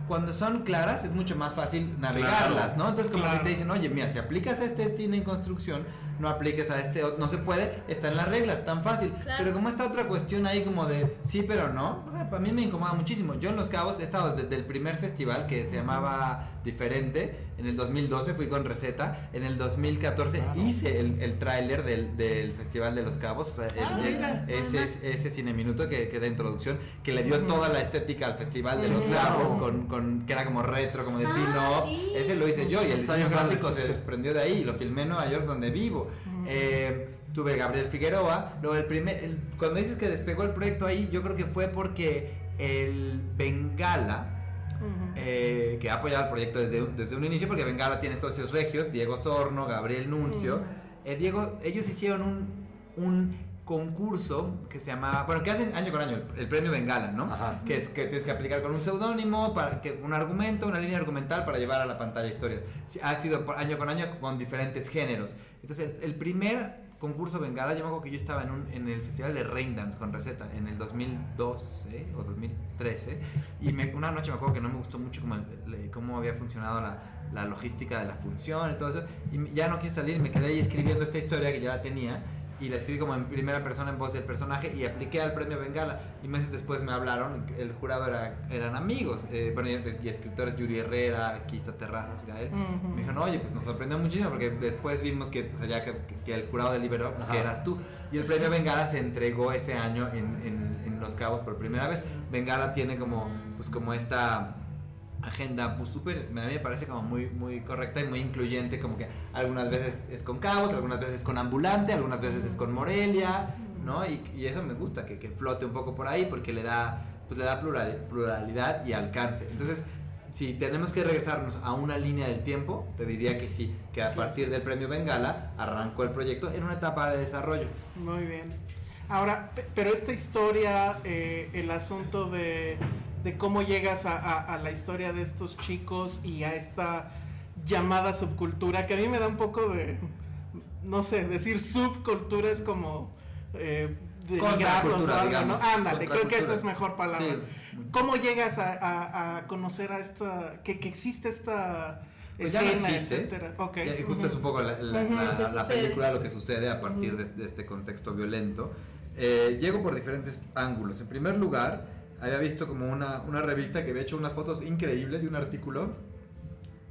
cuando son claras es mucho más fácil navegarlas, ¿no? Entonces como Claro. que te dicen, oye, mira, si aplicas a este cine en construcción, no apliques a este, otro, no se puede, está en las reglas, tan fácil. Claro. Pero como esta otra cuestión ahí como de sí, pero no, o sea, para mí me incomoda muchísimo. Yo en Los Cabos he estado desde el primer festival que se llamaba Diferente, en el 2012 fui con receta, en el 2014 hice el, el tráiler del, del Festival de Los Cabos, o sea, el- Ah, el- mira. ese, ese cine minuto que, que da introducción, que le dio toda la estética al Festival de Los. Cabos, con, con, que era como retro, como de Ah, pin-off. sí. Ese lo hice yo y el diseño gráfico se desprendió de ahí y lo filmé en Nueva York donde vivo. Eh, tuve Gabriel Figueroa. Luego el primer, el- cuando dices que despegó el proyecto ahí, yo creo que fue porque el Bengala, eh, que ha apoyado el proyecto desde, un- desde un inicio, porque Bengala tiene socios regios, Diego Sorno, Gabriel Nuncio. Eh, Diego, ellos hicieron un, un concurso que se llamaba, bueno, que hacen año con año, el, el premio Bengala, ¿no? Ajá. Que es que tienes que aplicar con un seudónimo, para que un argumento, una línea argumental para llevar a la pantalla historias. Ha sido año con año con diferentes géneros. Entonces, el, el primer concurso Bengala, yo me acuerdo que yo estaba en, un, en el festival de Raindance con receta en el 2012 o 2013 y me- una noche me acuerdo que no me gustó mucho cómo, el- cómo había funcionado la, la logística de la función y todo eso y ya no quise salir, me quedé ahí escribiendo esta historia que ya la tenía y la escribí como en primera persona en voz del personaje y apliqué al premio Bengala. Y meses después me hablaron, el jurado era, eran amigos, eh, bueno, y, y escritores Yuri Herrera, Quista Terrazas, Gael, me dijeron, oye, pues nos sorprendió muchísimo porque después vimos que, o sea, ya que, que el jurado deliberó, pues que eras tú y el premio Bengala se entregó ese año en, en, en Los Cabos por primera vez, Bengala tiene como, pues como esta agenda pues súper, a mí me parece como muy, muy correcta y muy incluyente, como que algunas veces es con Cabos, algunas veces con Ambulante, algunas veces es con Morelia, ¿no? Y, y eso me gusta, que, que flote un poco por ahí porque le da, pues le da plural- pluralidad y alcance. Entonces, si tenemos que regresarnos a una línea del tiempo, te diría que sí, que a partir del premio Bengala arrancó el proyecto en una etapa de desarrollo. Muy bien. Ahora, pe- pero esta historia, eh, el asunto de, de cómo llegas a, a- a la historia de estos chicos y a esta llamada subcultura, que a mí me da un poco de, no sé, decir subcultura es como eh, o Contracultura, algo, ¿no? digamos. Ándale, creo que esa es mejor palabra. Sí. ¿Cómo llegas a, a- a conocer a esta, que, que existe esta Pues ya no escena, existe. etcétera? Ok. Ya, y justo es un poco la, la- la- ¿qué la sucede? película, lo que sucede a partir de, de este contexto violento. Eh, llego por diferentes ángulos. En primer lugar, había visto como una, una revista que había hecho unas fotos increíbles y un artículo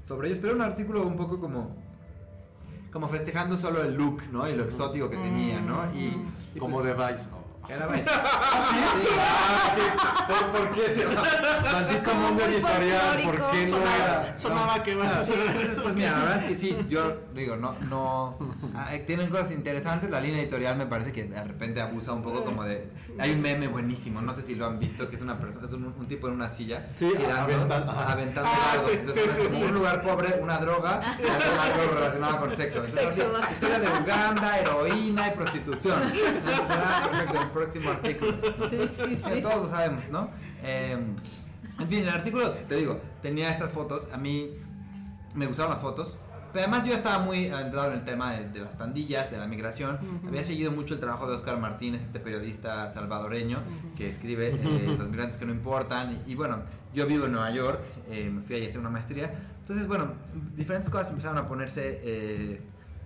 sobre ellos, pero un artículo un poco como como festejando solo el look, ¿no? Y lo exótico que tenía, ¿no? Y, y Como pues, de Vice. Era Vice. sí, Ah, ¿Por, por qué? Así como un editorial, ¿por qué no era? Sonaba, que vas a hacer Entonces, eso. pues mira, la verdad es que sí, yo digo, no, no, ah, tienen cosas interesantes, la línea editorial me parece que de repente abusa un poco como de, hay un meme buenísimo, no sé si lo han visto, que es una persona, es un, un tipo en una silla, Sí, aventan- ajá. aventando Ah, sí, Entonces, sí, sí, un sí. lugar pobre, una droga, y algo, algo relacionado con sexo. Entonces, Sexo, historia de Uganda, heroína y prostitución. Entonces, ah, perfecto, próximo artículo. [laughs] Sí, sí, sí. todos lo sabemos, ¿no? Eh, en fin, el artículo, te digo, tenía estas fotos. A mí me gustaban las fotos. Pero además yo estaba muy entrado en el tema de, de las pandillas, de la migración. Había seguido mucho el trabajo de Oscar Martínez, este periodista salvadoreño que escribe eh, [laughs] Los migrantes que no importan. Y, y bueno, yo vivo en Nueva York, eh, me fui ahí a hacer una maestría. Entonces, bueno, diferentes cosas empezaron a ponerse... eh,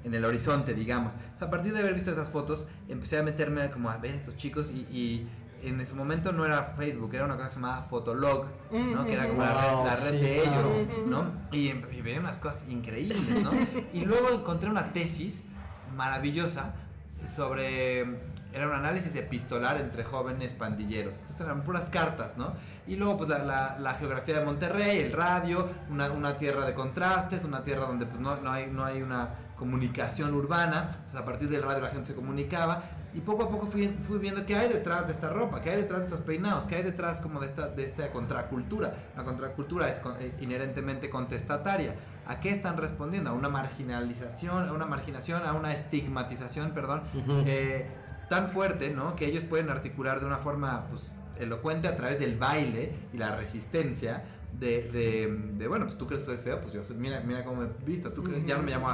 en el horizonte, digamos. O sea, a partir de haber visto esas fotos, empecé a meterme como a ver estos chicos y, y en ese momento no era Facebook, era una cosa que se llamaba Fotolog, ¿no? Que era como la red, la red sí, de ellos, ¿no? Y, y veía unas cosas increíbles, ¿no? Y luego encontré una tesis maravillosa sobre era un análisis epistolar entre jóvenes pandilleros. Entonces eran puras cartas, ¿no? Y luego pues la, la- la geografía de Monterrey, el radio, una, una tierra de contrastes, una tierra donde pues no, no, hay, no hay una comunicación urbana. Entonces a partir del radio la gente se comunicaba. Y poco a poco fui, fui viendo qué hay detrás de esta ropa, qué hay detrás de estos peinados, qué hay detrás como de esta, de esta contracultura. La contracultura es eh, inherentemente contestataria. ¿A qué están respondiendo? A una marginalización, a una marginación, a una estigmatización, perdón, eh, tan fuerte, ¿no? Que ellos pueden articular de una forma, pues, elocuente a través del baile y la resistencia de, bueno, pues tú crees que soy feo, pues yo soy, mira, mira cómo me he visto, tú ya no me llamo,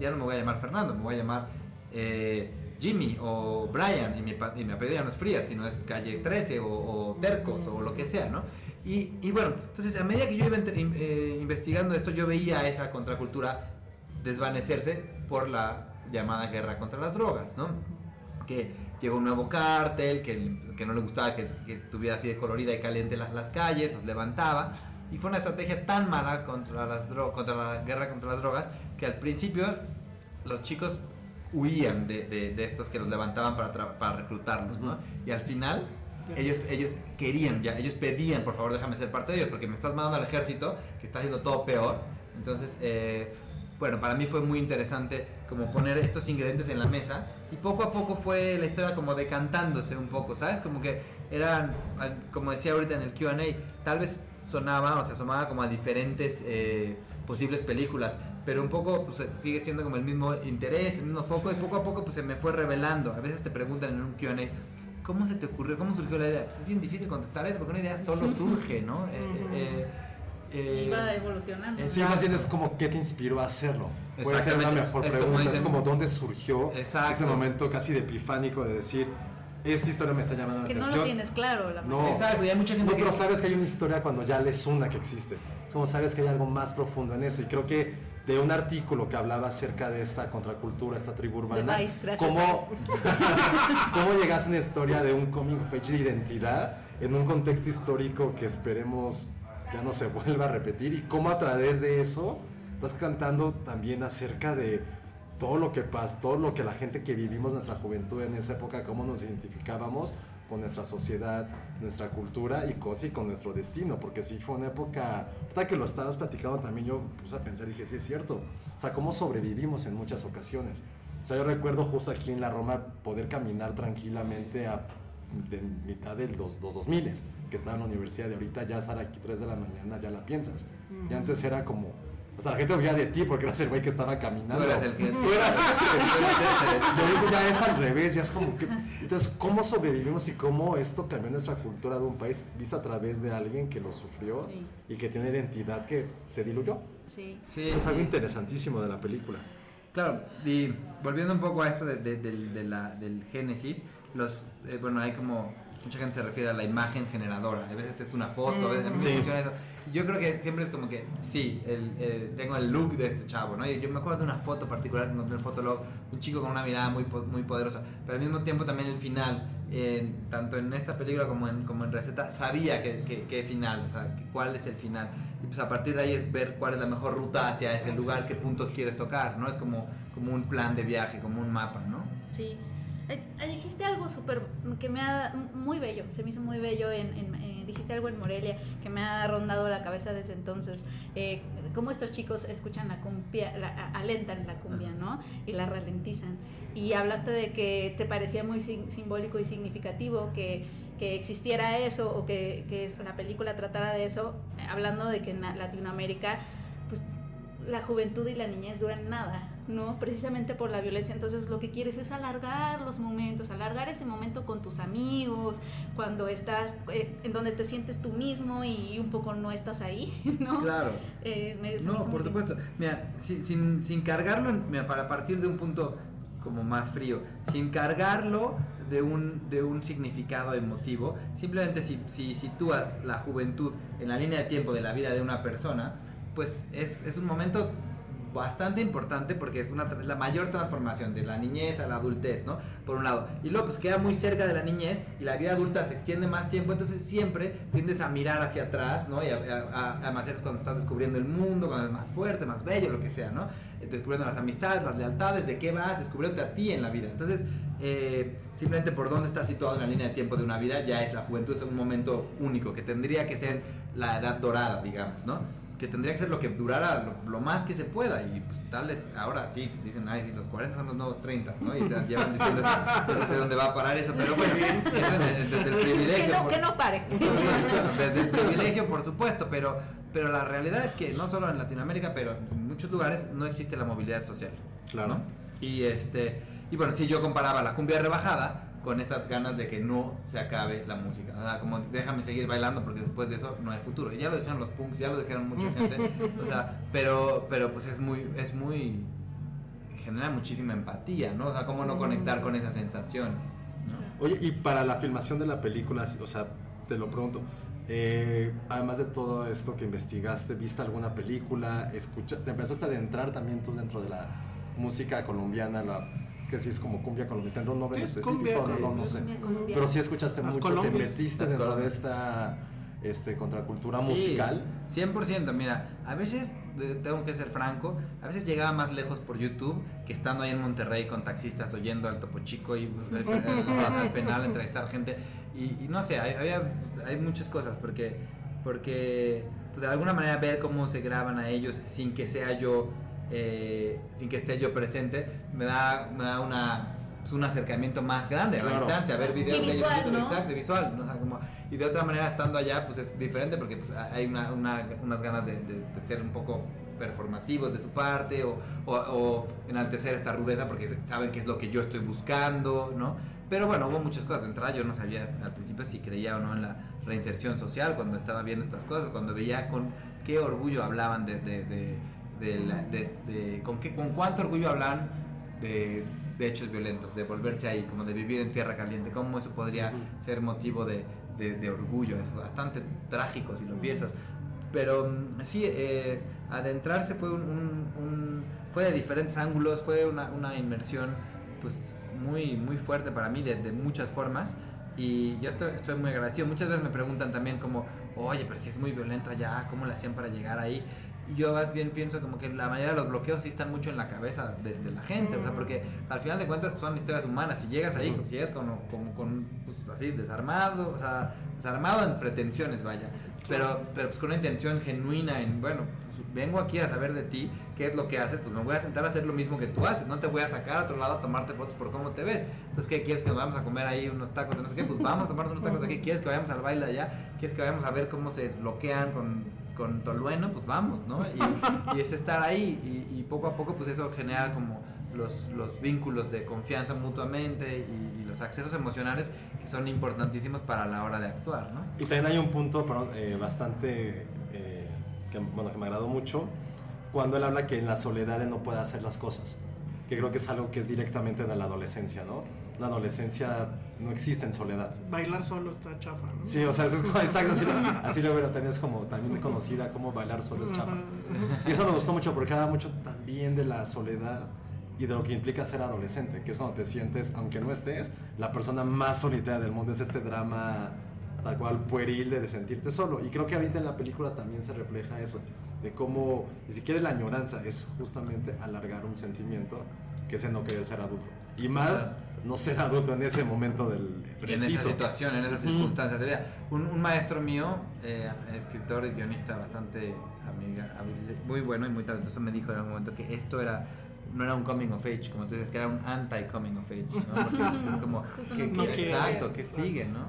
ya no me voy a llamar Fernando, me voy a llamar eh, Jimmy o Brian y mi, y mi apellido ya no es Frías, sino es calle 13 o, o Tercos o lo que sea, ¿no? Y, bueno, entonces a medida que yo iba eh, investigando esto, yo veía esa contracultura desvanecerse por la llamada guerra contra las drogas, ¿no? Que llegó un nuevo cártel, que, que no le gustaba que, que estuviera así de colorida y caliente las, las calles, los levantaba. Y fue una estrategia tan mala contra, las contra la guerra contra las drogas que al principio los chicos huían de, de- de estos que los levantaban para, para reclutarlos, ¿no? Y al final ellos, ellos querían, ya, ellos pedían, por favor, déjame ser parte de ellos, porque me estás mandando al ejército que está haciendo todo peor. Entonces, eh, bueno, para mí fue muy interesante como poner estos ingredientes en la mesa y poco a poco fue la historia como decantándose un poco, ¿sabes? Como que eran, ah, como decía ahorita en el QA, tal vez sonaba o se asomaba como a diferentes eh, posibles películas, pero un poco pues, sigue siendo como el mismo interés, el mismo foco y poco a poco pues se me fue revelando. A veces te preguntan en un QA, ¿cómo se te ocurrió? ¿Cómo surgió la idea? Pues es bien difícil contestar eso porque una idea solo [laughs] surge, ¿no? Eh, eh, eh, Iba evolucionando. Sí, más bien es como qué te inspiró a hacerlo. Puede ser una mejor Es como pregunta. es como dónde surgió Exacto. ese momento casi de epifánico de decir, esta historia me está llamando Que la no atención. lo tienes claro, la No. Exacto, y hay mucha gente No, que- pero sabes que hay una historia cuando ya lees una que existe. Es como sabes que hay algo más profundo en eso. Y creo que de un artículo que hablaba acerca de esta contracultura, esta tribu urbana, Vice, gracias, cómo, [laughs] cómo llegas a una historia de un coming of age de identidad en un contexto histórico que esperemos ya no se [laughs] vuelva a repetir y cómo a través de eso estás cantando también acerca de todo lo que pasa, todo lo que la gente que vivimos nuestra juventud en esa época, cómo nos identificábamos con nuestra sociedad, nuestra cultura y casi con nuestro destino, porque sí fue una época, ahorita que lo estabas platicando también yo puse a pensar y dije, sí es cierto, o sea, cómo sobrevivimos en muchas ocasiones. O sea, yo recuerdo justo aquí en la Roma poder caminar tranquilamente a de mitad del dos, los 2000 que estaba en la universidad de ahorita ya estar aquí 3 de la mañana ya la piensas. Y antes era como, o sea, la gente oía de ti porque eras el güey que estaba caminando. Tú eras el que- Tú eras ese. [laughs] Y ahorita ya es al revés, ya es como que... Entonces, ¿cómo sobrevivimos y cómo esto cambió nuestra cultura de un país vista a través de alguien que lo sufrió Sí. y que tiene una identidad que se diluyó? Sí. Sí, Eso es algo sí. interesantísimo de la película. Claro, y volviendo un poco a esto de, de- del- de la, del génesis, los, eh, bueno, hay como, mucha gente se refiere a la imagen generadora, a veces es una foto, a veces a mí me Sí. funciona eso. Yo creo que siempre es como que, sí, el, el- tengo el look de este chavo, ¿no? Yo, yo me acuerdo de una foto particular que encontré en el Fotolog, un chico con una mirada muy, muy poderosa, pero al mismo tiempo también el final, en- tanto en esta película como en, como en Receta, sabía que, que, que final, o sea, que cuál es el final. Y pues a partir de ahí es ver cuál es la mejor ruta hacia ese lugar, qué puntos quieres tocar, ¿no? Es como, como un plan de viaje, como un mapa, ¿no? Sí. Eh, eh, dijiste algo súper que me ha muy bello, se me hizo muy bello. En, en- eh, dijiste algo en Morelia que me ha rondado la cabeza desde entonces. Eh, cómo estos chicos escuchan la cumbia, la, a- alentan la cumbia, ¿no? Y la ralentizan. Y hablaste de que te parecía muy sim- simbólico y significativo que, que existiera eso o que, que la película tratara de eso, hablando de que en la- Latinoamérica, pues la juventud y la niñez duran nada, ¿no? Precisamente por la violencia. Entonces lo que quieres es alargar los momentos, alargar ese momento con tus amigos, cuando estás eh, en donde te sientes tú mismo y un poco no estás ahí, [laughs] ¿no? Claro. Eh, me- No, por supuesto. Mira, sin, sin, sin cargarlo, mira, para partir de un punto como más frío, sin cargarlo de un, de un significado emotivo, simplemente si, si sitúas la juventud en la línea de tiempo de la vida de una persona, pues es, es un momento bastante importante porque es una la mayor transformación de la niñez a la adultez, ¿no? Por un lado. Y luego pues queda muy cerca de la niñez y la vida adulta se extiende más tiempo, entonces siempre tiendes a mirar hacia atrás, ¿no? Y además es cuando estás descubriendo el mundo, cuando eres más fuerte, más bello, lo que sea, ¿no? Eh, Descubriendo las amistades, las lealtades, de qué vas, descubriéndote a ti en la vida. Entonces, eh, simplemente por dónde estás situado en la línea de tiempo de una vida, ya es la juventud, es un momento único, que tendría que ser la edad dorada, digamos, ¿no? Que tendría que ser lo que durara lo, lo más que se pueda. Y pues tal vez ahora sí, dicen, ay, sí, los 40 son los nuevos 30, ¿no? Y te llevan diciendo eso, yo no sé dónde va a parar eso, pero bueno, eso desde el privilegio. Que no, por- que no pare. [laughs] bueno, desde el privilegio, por supuesto, pero, pero la realidad es que no solo en Latinoamérica, pero en muchos lugares no existe la movilidad social. Claro. ¿no? Y este, y bueno, si yo comparaba la cumbia rebajada con estas ganas de que no se acabe la música. O sea, como déjame seguir bailando porque después de eso no hay futuro. Y ya lo dijeron los punks, ya lo dijeron mucha [laughs] gente. O sea, pero, pero pues es muy, es muy genera muchísima empatía, ¿no? O sea, cómo no conectar con esa sensación. ¿no? Oye, y para la filmación de la película, o sea, te lo pregunto, eh, además de todo esto que investigaste, ¿viste alguna película? Escucha, ¿Te empezaste a adentrar también tú dentro de la música colombiana, la, que sí es como cumbia colombiana? ¿Tendrá un nombre Sí, es específico? cumbia, no, sí. no, no sé. Cumbia. Pero sí escuchaste Las mucho, te colombias. metiste Las dentro de esta este, contracultura Sí, musical. 100%, mira, a veces, tengo que ser franco, a veces llegaba más lejos por YouTube que estando ahí en Monterrey con taxistas oyendo al Topo Chico y eh, al, [laughs] al penal, entrevistar gente. Y, y no sé, hay, había, hay muchas cosas porque, porque pues de alguna manera ver cómo se graban a ellos sin que sea yo, eh, sin que esté yo presente, me da, me da una... pues, un acercamiento más grande a la Claro. distancia, ver videos Y de ellos visual, ¿no? exacto, visual, ¿no? O sea, como- y de otra manera estando allá pues es diferente porque pues hay una, una- unas ganas de, de- de ser un poco performativos de su parte o, o- o enaltecer esta rudeza porque saben que es lo que yo estoy buscando, ¿no? Pero bueno, hubo muchas cosas de entrada, yo no sabía al principio si creía o no en la reinserción social cuando estaba viendo estas cosas, cuando veía con qué orgullo hablaban de... de, de- de la- de- de- con, qué, con cuánto orgullo hablan de, de hechos violentos, de volverse ahí, como de vivir en tierra caliente, cómo eso podría ser motivo de, orgullo, es bastante trágico si lo piensas. Pero mm, sí, eh, adentrarse fue un, un- un- fue de diferentes ángulos, fue una, una inmersión pues muy, muy fuerte para mí de, de muchas formas. Y yo estoy, estoy muy agradecido. Muchas veces me preguntan también como, oye, pero si es muy violento allá, ¿cómo le hacían para llegar ahí? Yo más bien pienso como que la mayoría de los bloqueos sí están mucho en la cabeza de, de la gente, o sea, porque al final de cuentas pues, son historias humanas. Si llegas ahí, si llegas con, con, con, pues, así desarmado, o sea, desarmado en pretensiones, vaya, pero, pero pues con una intención genuina en, bueno, pues, vengo aquí a saber de ti, qué es lo que haces, pues me voy a sentar a hacer lo mismo que tú haces, no te voy a sacar a otro lado a tomarte fotos por cómo te ves. Entonces, ¿qué quieres que nos vayamos a comer ahí unos tacos no sé qué? Pues vamos a tomarnos unos tacos aquí, ¿quieres que vayamos al baile allá? ¿Quieres que vayamos a ver cómo se bloquean con con Tolueno, pues vamos, ¿no? Y, es estar ahí y, poco a poco pues eso genera como los, los vínculos de confianza mutuamente y, los accesos emocionales que son importantísimos para la hora de actuar, ¿no? Y también hay un punto eh, bastante eh, que, bueno, que me agradó mucho cuando él habla que en la soledad él no puede hacer las cosas. Que creo que es algo que es directamente de la adolescencia, ¿no? La adolescencia no existe en soledad. Bailar solo está chafa, ¿no? Sí, o sea, eso es como, [laughs] exacto, así lo, así lo veo, también es como también conocida como bailar solo es chafa. Y eso me gustó mucho porque habla mucho también de la soledad y de lo que implica ser adolescente, que es cuando te sientes, aunque no estés, la persona más solitaria del mundo, es este drama tal cual pueril de sentirte solo. Y creo que ahorita en la película también se refleja eso, de cómo ni siquiera la añoranza es justamente alargar un sentimiento que es el no querer ser adulto. Y más no ser [laughs] adulto en ese momento del en esa preciso. situación, en esas circunstancias. Sería Un, un maestro mío, eh, escritor y guionista bastante amiga, muy bueno y muy talentoso, me dijo en algún momento que esto era no era un coming of age, como tú dices, que era un anti-coming of age, ¿no? Porque pues, es como, [laughs] que, No exacto, que sigue, ¿no?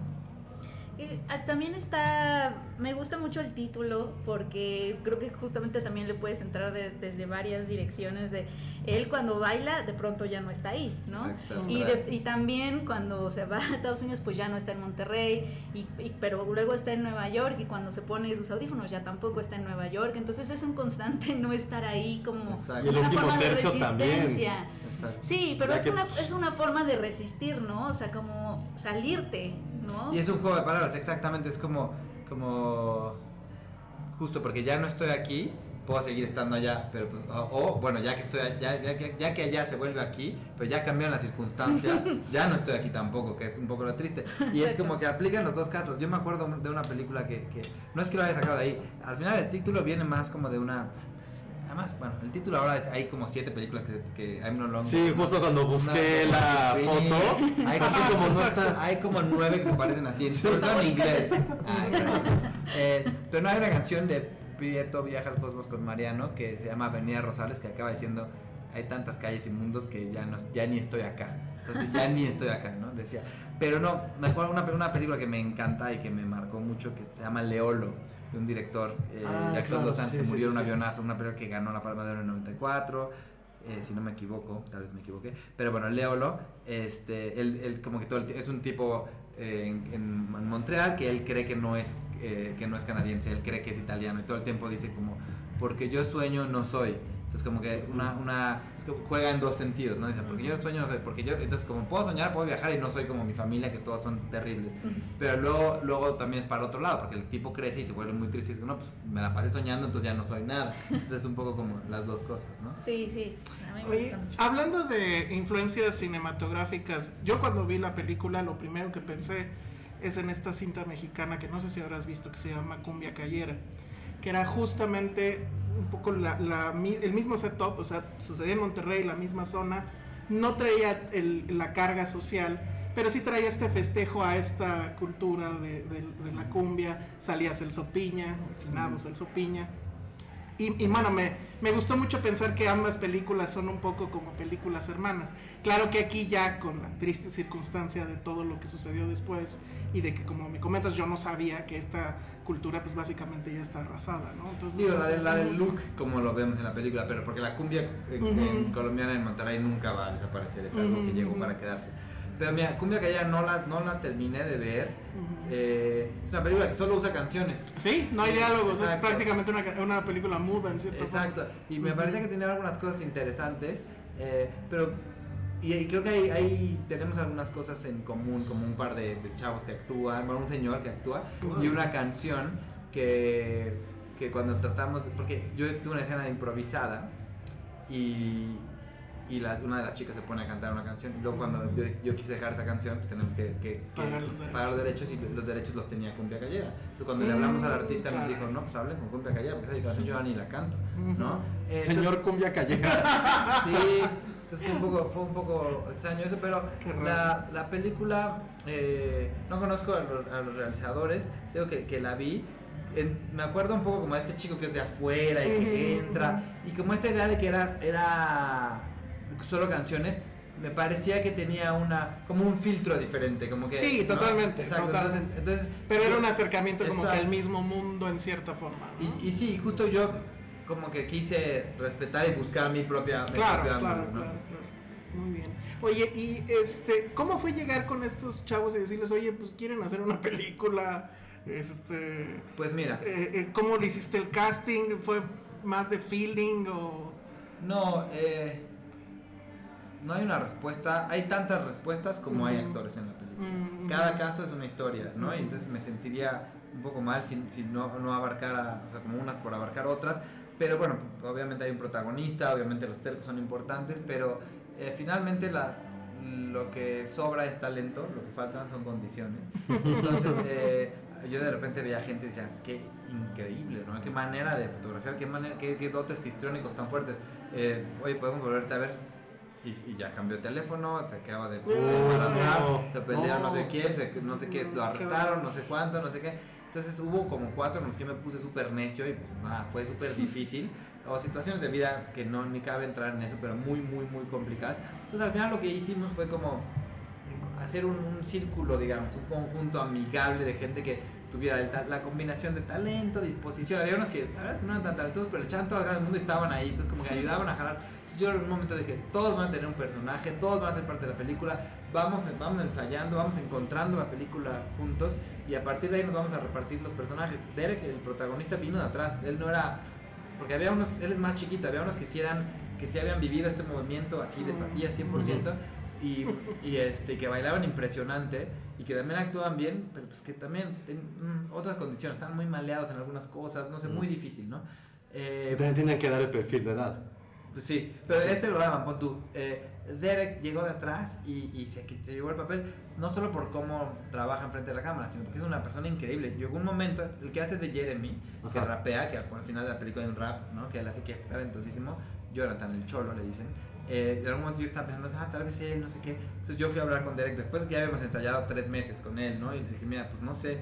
Y, ah, también está, me gusta mucho el título porque creo que justamente también le puedes entrar de- desde varias direcciones de él cuando baila de pronto ya no está ahí, ¿no? Exacto, Y, de- y también cuando se va a Estados Unidos pues ya no está en Monterrey, y, y- pero luego está en Nueva York y cuando se pone sus audífonos ya tampoco está en Nueva York, entonces es un constante [laughs] no estar ahí como Exacto. Y el una último forma de resistencia. Exacto. Sí, pero es que- una, es una forma de resistir, ¿no? O sea, como salirte, ¿no? Y es un juego de palabras, exactamente, es como, como justo porque ya no estoy aquí puedo seguir estando allá, pero pues, o, o, bueno, ya que estoy ya, ya, que- ya que allá se vuelve aquí, pero ya cambiaron las circunstancias, [laughs] ya no estoy aquí tampoco, que es un poco lo triste. Y es como que aplican los dos casos. Yo me acuerdo de una película que, que no es que lo haya sacado de ahí, al final el título viene más como de una pues, Además, bueno, el título ahora hay como siete películas que, que I'm no longer. Sí, justo cuando busqué Una- la Finish. foto, hay así como no está. Hay como nueve que se parecen así, sobre todo en inglés. Ay, claro. Eh, pero no hay una canción de Prieto Viaja al Cosmos con Mariano que se llama Avenida Rosales que acaba diciendo hay tantas calles y mundos que ya no ya ni estoy acá. Entonces ya ni estoy acá, ¿no? Decía. Pero no, me acuerdo una, una película que me encanta y que me marcó mucho que se llama Leolo, de un director, eh, Ah, Jacques claro, Lozano, sí, se murió en sí, un sí. avionazo, una película que ganó la Palma de Oro en el 94. eh, si no me equivoco, tal vez me equivoqué, pero bueno, Leolo, este, él, él como que todo el es un tipo en, en- Montreal que él cree que no es eh, que no es canadiense, él cree que es italiano y todo el tiempo dice como porque yo sueño no soy. Entonces como que una, una es que juega en dos sentidos, ¿no? Dice, porque yo sueño no soy, porque yo entonces como puedo soñar, puedo viajar y no soy como mi familia que todos son terribles. Pero luego luego también es para el otro lado, porque el tipo crece y se vuelve muy triste y dice, no, pues me la pasé soñando, entonces ya no soy nada. [laughs] Entonces es un poco como las dos cosas, ¿no? Sí, sí. A mí me Oye, gusta mucho. hablando de influencias cinematográficas, yo cuando vi la película lo primero que pensé es en esta cinta mexicana que no sé si habrás visto que se llama Cumbia Cayera, que era justamente un poco la, la el mismo setup, o sea, sucedía en Monterrey, la misma zona, no traía el- la carga social, pero sí traía este festejo a esta cultura de, de- de la cumbia, salía Celso Piña, el finado Celso Piña, y, y mano, me, me gustó mucho pensar que ambas películas son un poco como películas hermanas. Claro que aquí ya con la triste circunstancia de todo lo que sucedió después y de que como me comentas yo no sabía que esta cultura pues básicamente ya está arrasada, ¿no? Entonces, Digo, la, de, la del look, como lo vemos en la película, pero porque la cumbia en, en Ujú. colombiana en Monterrey nunca va a desaparecer, es algo que Ujú, llegó ujú. para quedarse. Pero mira, Cumbia Callera no la, no la terminé de ver. Eh, es una película que solo usa canciones. Sí, no hay Sí, diálogos, es exacto. prácticamente una, una película muda en cierto Exacto, y me parece que tiene algunas cosas interesantes, eh, pero y, y creo que ahí, ahí tenemos algunas cosas en común, como un par de, de chavos que actúan, bueno, un señor que actúa y una canción que, que cuando tratamos, porque yo tuve una escena improvisada y, y la- una de las chicas se pone a cantar una canción y luego cuando yo, yo quise dejar esa canción, pues tenemos que, que- que Pagar los derechos. pagar los derechos y los derechos los tenía Cumbia Callera. Entonces cuando le hablamos al artista nos claro. dijo, no, pues hablen con Cumbia Callera, porque esa canción yo ni la canto, ¿no? Señor Cumbia Callera. [laughs] Sí, entonces fue un poco, fue un poco extraño eso, pero la, la película, eh, no conozco a los, a los realizadores, digo que, que la vi, en- me acuerdo un poco como de este chico que es de afuera y que entra, y como esta idea de que era, era solo canciones, me parecía que tenía una, como un filtro diferente, como que... Sí, ¿no? totalmente, Exacto, totalmente. entonces... entonces Pero era un acercamiento como que al Exacto. mismo mundo en cierta forma. ¿no? Y, y sí, justo yo como que quise respetar y buscar mi propia... mi Claro, claro, ángulo, ¿no? claro, claro. Muy bien. Oye, y este, ¿cómo fue llegar con estos chavos y decirles, oye, pues quieren hacer una [laughs] película? Este, Pues mira, eh, eh, ¿cómo le hiciste el casting? ¿Fue más de feeling o...? no, eh, no hay una respuesta, hay tantas respuestas como hay Ujú. actores en la película. Mm, Cada ujú. caso es una historia, ¿no? Y entonces me sentiría un poco mal si, si no, no abarcara, o sea, como unas por abarcar otras. Pero bueno, obviamente hay un protagonista, obviamente los tercos son importantes, pero eh, finalmente la, lo que sobra es talento, lo que faltan son condiciones. Entonces, [laughs] eh, yo de repente veía gente y decía, qué increíble, ¿no? Qué manera de fotografiar, qué, manera, qué, qué dotes histriónicos tan fuertes. Eh, oye, podemos volverte a ver. Y, y ya cambió de teléfono, se acaba de embarazar, no. se pelearon no. sé quién, se- no sé qué, lo arrestaron, no sé cuánto, no sé qué. Entonces hubo como cuatro en los que me puse súper necio y pues nada, fue súper [laughs] difícil. O situaciones de vida que no ni cabe entrar en eso, pero muy, muy, muy complicadas. Entonces al final lo que hicimos fue como hacer un, un círculo, digamos, un conjunto amigable de gente que tuviera el la combinación de talento, disposición. Había unos que la verdad no eran tan talentosos, pero le echaban todo el gran mundo y estaban ahí, entonces como que ayudaban a jalar. Entonces yo en un momento dije, todos van a tener un personaje, todos van a ser parte de la película, vamos, vamos ensayando, vamos encontrando la película juntos y a partir de ahí nos vamos a repartir los personajes. Derek, el protagonista, vino de atrás, él no era... Porque había unos, él es más chiquito, había unos que sí eran, que sí habían vivido este movimiento así de patilla 100%. Y, y, este que bailaban impresionante y que también actuaban bien, pero pues que también en mm, otras condiciones, están muy maleados en algunas cosas, no sé, muy difícil, ¿no? Eh, Que también tienen que dar el perfil de edad. Pues sí, pero este lo daban, pon tú. Eh, Derek llegó de atrás y, y se, se llevó el papel, no solo por cómo trabaja enfrente de la cámara, sino porque es una persona increíble. Llegó un momento, el que hace de Jeremy, que Ajá. rapea, que al, al final de la película hay un rap, ¿no? que él hace que es talentosísimo, Jonathan el Cholo le dicen. Eh, en algún momento yo estaba pensando, ah, tal vez él, no sé qué. Entonces yo fui a hablar con Derek después de que ya habíamos ensayado tres meses con él, ¿no? Y le dije, mira, pues no sé,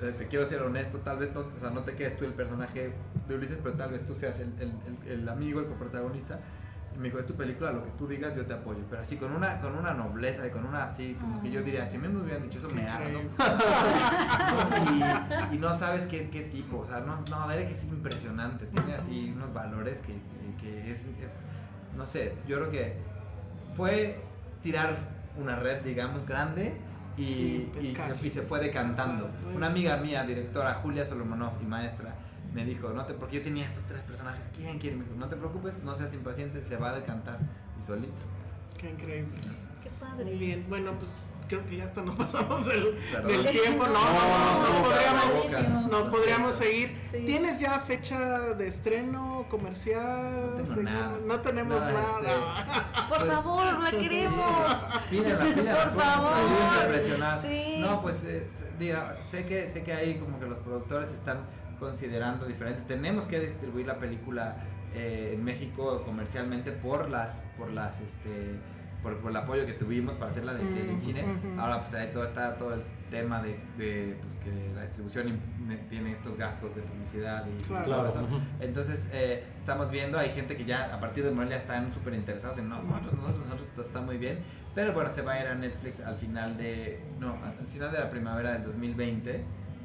eh, te quiero ser honesto, tal vez no, o sea, no te quedes tú el personaje de Ulises, pero tal vez tú seas el, el, el- el amigo, el coprotagonista. Me dijo, es tu película, lo que tú digas yo te apoyo. Pero así con una, con una nobleza y con una así, como que yo diría, si me hubieran dicho eso, me ardo. [laughs] y, y no sabes qué, qué tipo, o sea, no, no, Derek es impresionante, tiene así unos valores que, que- que es, es- no sé, yo creo que fue tirar una red, digamos, grande y, Y se, y se fue decantando. Una amiga mía, directora, Julia Solomonov y maestra, me dijo, no te, porque yo tenía estos tres personajes, ¿quién quiere? Me dijo, no te preocupes, no seas impaciente, se va a decantar y solito. Qué increíble. Qué padre. Muy bien. Bueno, pues creo que ya hasta nos [laughs] pasamos del, tiempo. No, no, No, no, no, nos no, podríamos, no, nos no, podríamos seguir. Sí. ¿Tienes ya fecha de estreno comercial? No tengo Seguimos- nada. No tenemos nada. Por favor, la queremos. Pídela, [laughs] pídela, Por pues, favor. Sí. No, pues eh, diga, sé que sé que ahí como que los productores están considerando diferente. Tenemos que distribuir la película eh, en México comercialmente por las por las este por, por el apoyo que tuvimos para hacerla de, del Mm, cine. Ahora pues ahí todo está todo el tema de, de, pues, que la distribución tiene estos gastos de publicidad y, todo Claro. eso. Entonces, eh, estamos viendo, hay gente que ya a partir de Morelia están súper interesados en nosotros, nosotros, nosotros, todo está muy bien. Pero bueno, se va a ir a Netflix al final de, no, al final de la primavera del 2020.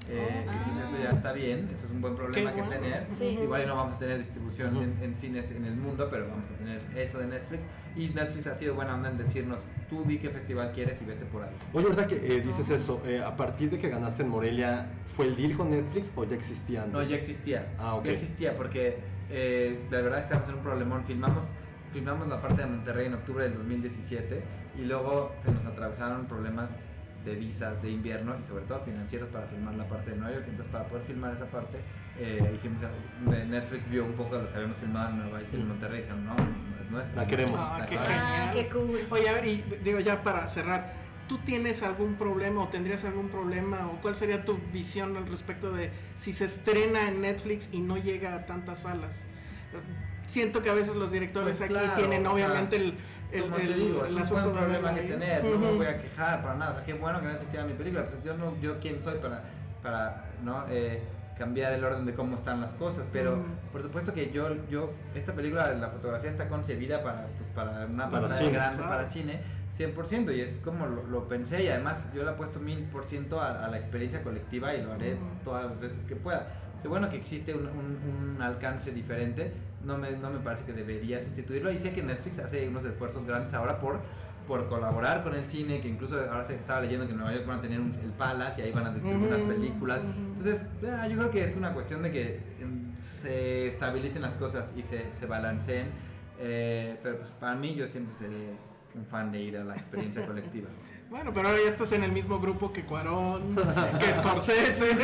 Eh, entonces eso ya está bien, eso es un buen problema Qué que bueno. tener. Sí. Igual no vamos a tener distribución en, en cines en el mundo, pero vamos a tener eso de Netflix. Y Netflix ha sido buena onda en decirnos, tú di qué festival quieres y vete por ahí. Oye, ¿verdad que eh, dices eso? Eh, a partir de que ganaste en Morelia, ¿fue el deal con Netflix o ya existía antes? No, ya existía. Ah, ok. Ya existía porque eh, de verdad estamos en un problemón. Filmamos, filmamos la parte de Monterrey en octubre del 2017 y luego se nos atravesaron problemas de visas de invierno y sobre todo financieros para filmar la parte de Nueva York. Entonces para poder filmar esa parte eh, hicimos de Netflix vio un poco de lo que habíamos filmado en, Nueva, en Monterrey y dijeron no, es nuestra. La queremos. Ah, qué queremos". Ah, qué cool. Oye, a ver, y digo ya para cerrar, ¿tú tienes algún problema o tendrías algún problema o cuál sería tu visión al respecto de si se estrena en Netflix y no llega a tantas salas? Siento que a veces los directores Pues aquí claro, tienen o sea, obviamente el, el, Como el- te digo, es un buen problema que ahí. tener, no me voy a quejar para nada, o sea, qué bueno que Netflix tiene mi película, pues yo no, yo quién soy para, para ¿no? Eh, cambiar el orden de cómo están las cosas, pero por supuesto que yo, yo, esta película, la fotografía está concebida para, pues, para una Para pantalla cine, grande, claro. para cine, 100%, y es como lo, lo pensé, y además yo le he puesto mil por ciento a, a la experiencia colectiva y lo haré todas las veces que pueda. Qué bueno que existe un, un- un alcance diferente, no me, no me parece que debería sustituirlo, y sé que Netflix hace unos esfuerzos grandes ahora por por colaborar con el cine, que incluso ahora se estaba leyendo que en Nueva York van a tener un- el Palace y ahí van a distribuir unas películas. Entonces, ah, yo creo que es una cuestión de que em, se estabilicen las cosas y se, se balanceen. Eh, pero pues para mí yo siempre seré un fan de ir a la experiencia [laughs] colectiva. Bueno, pero ahora ya estás en el mismo grupo que Cuarón, que Scorsese. [laughs]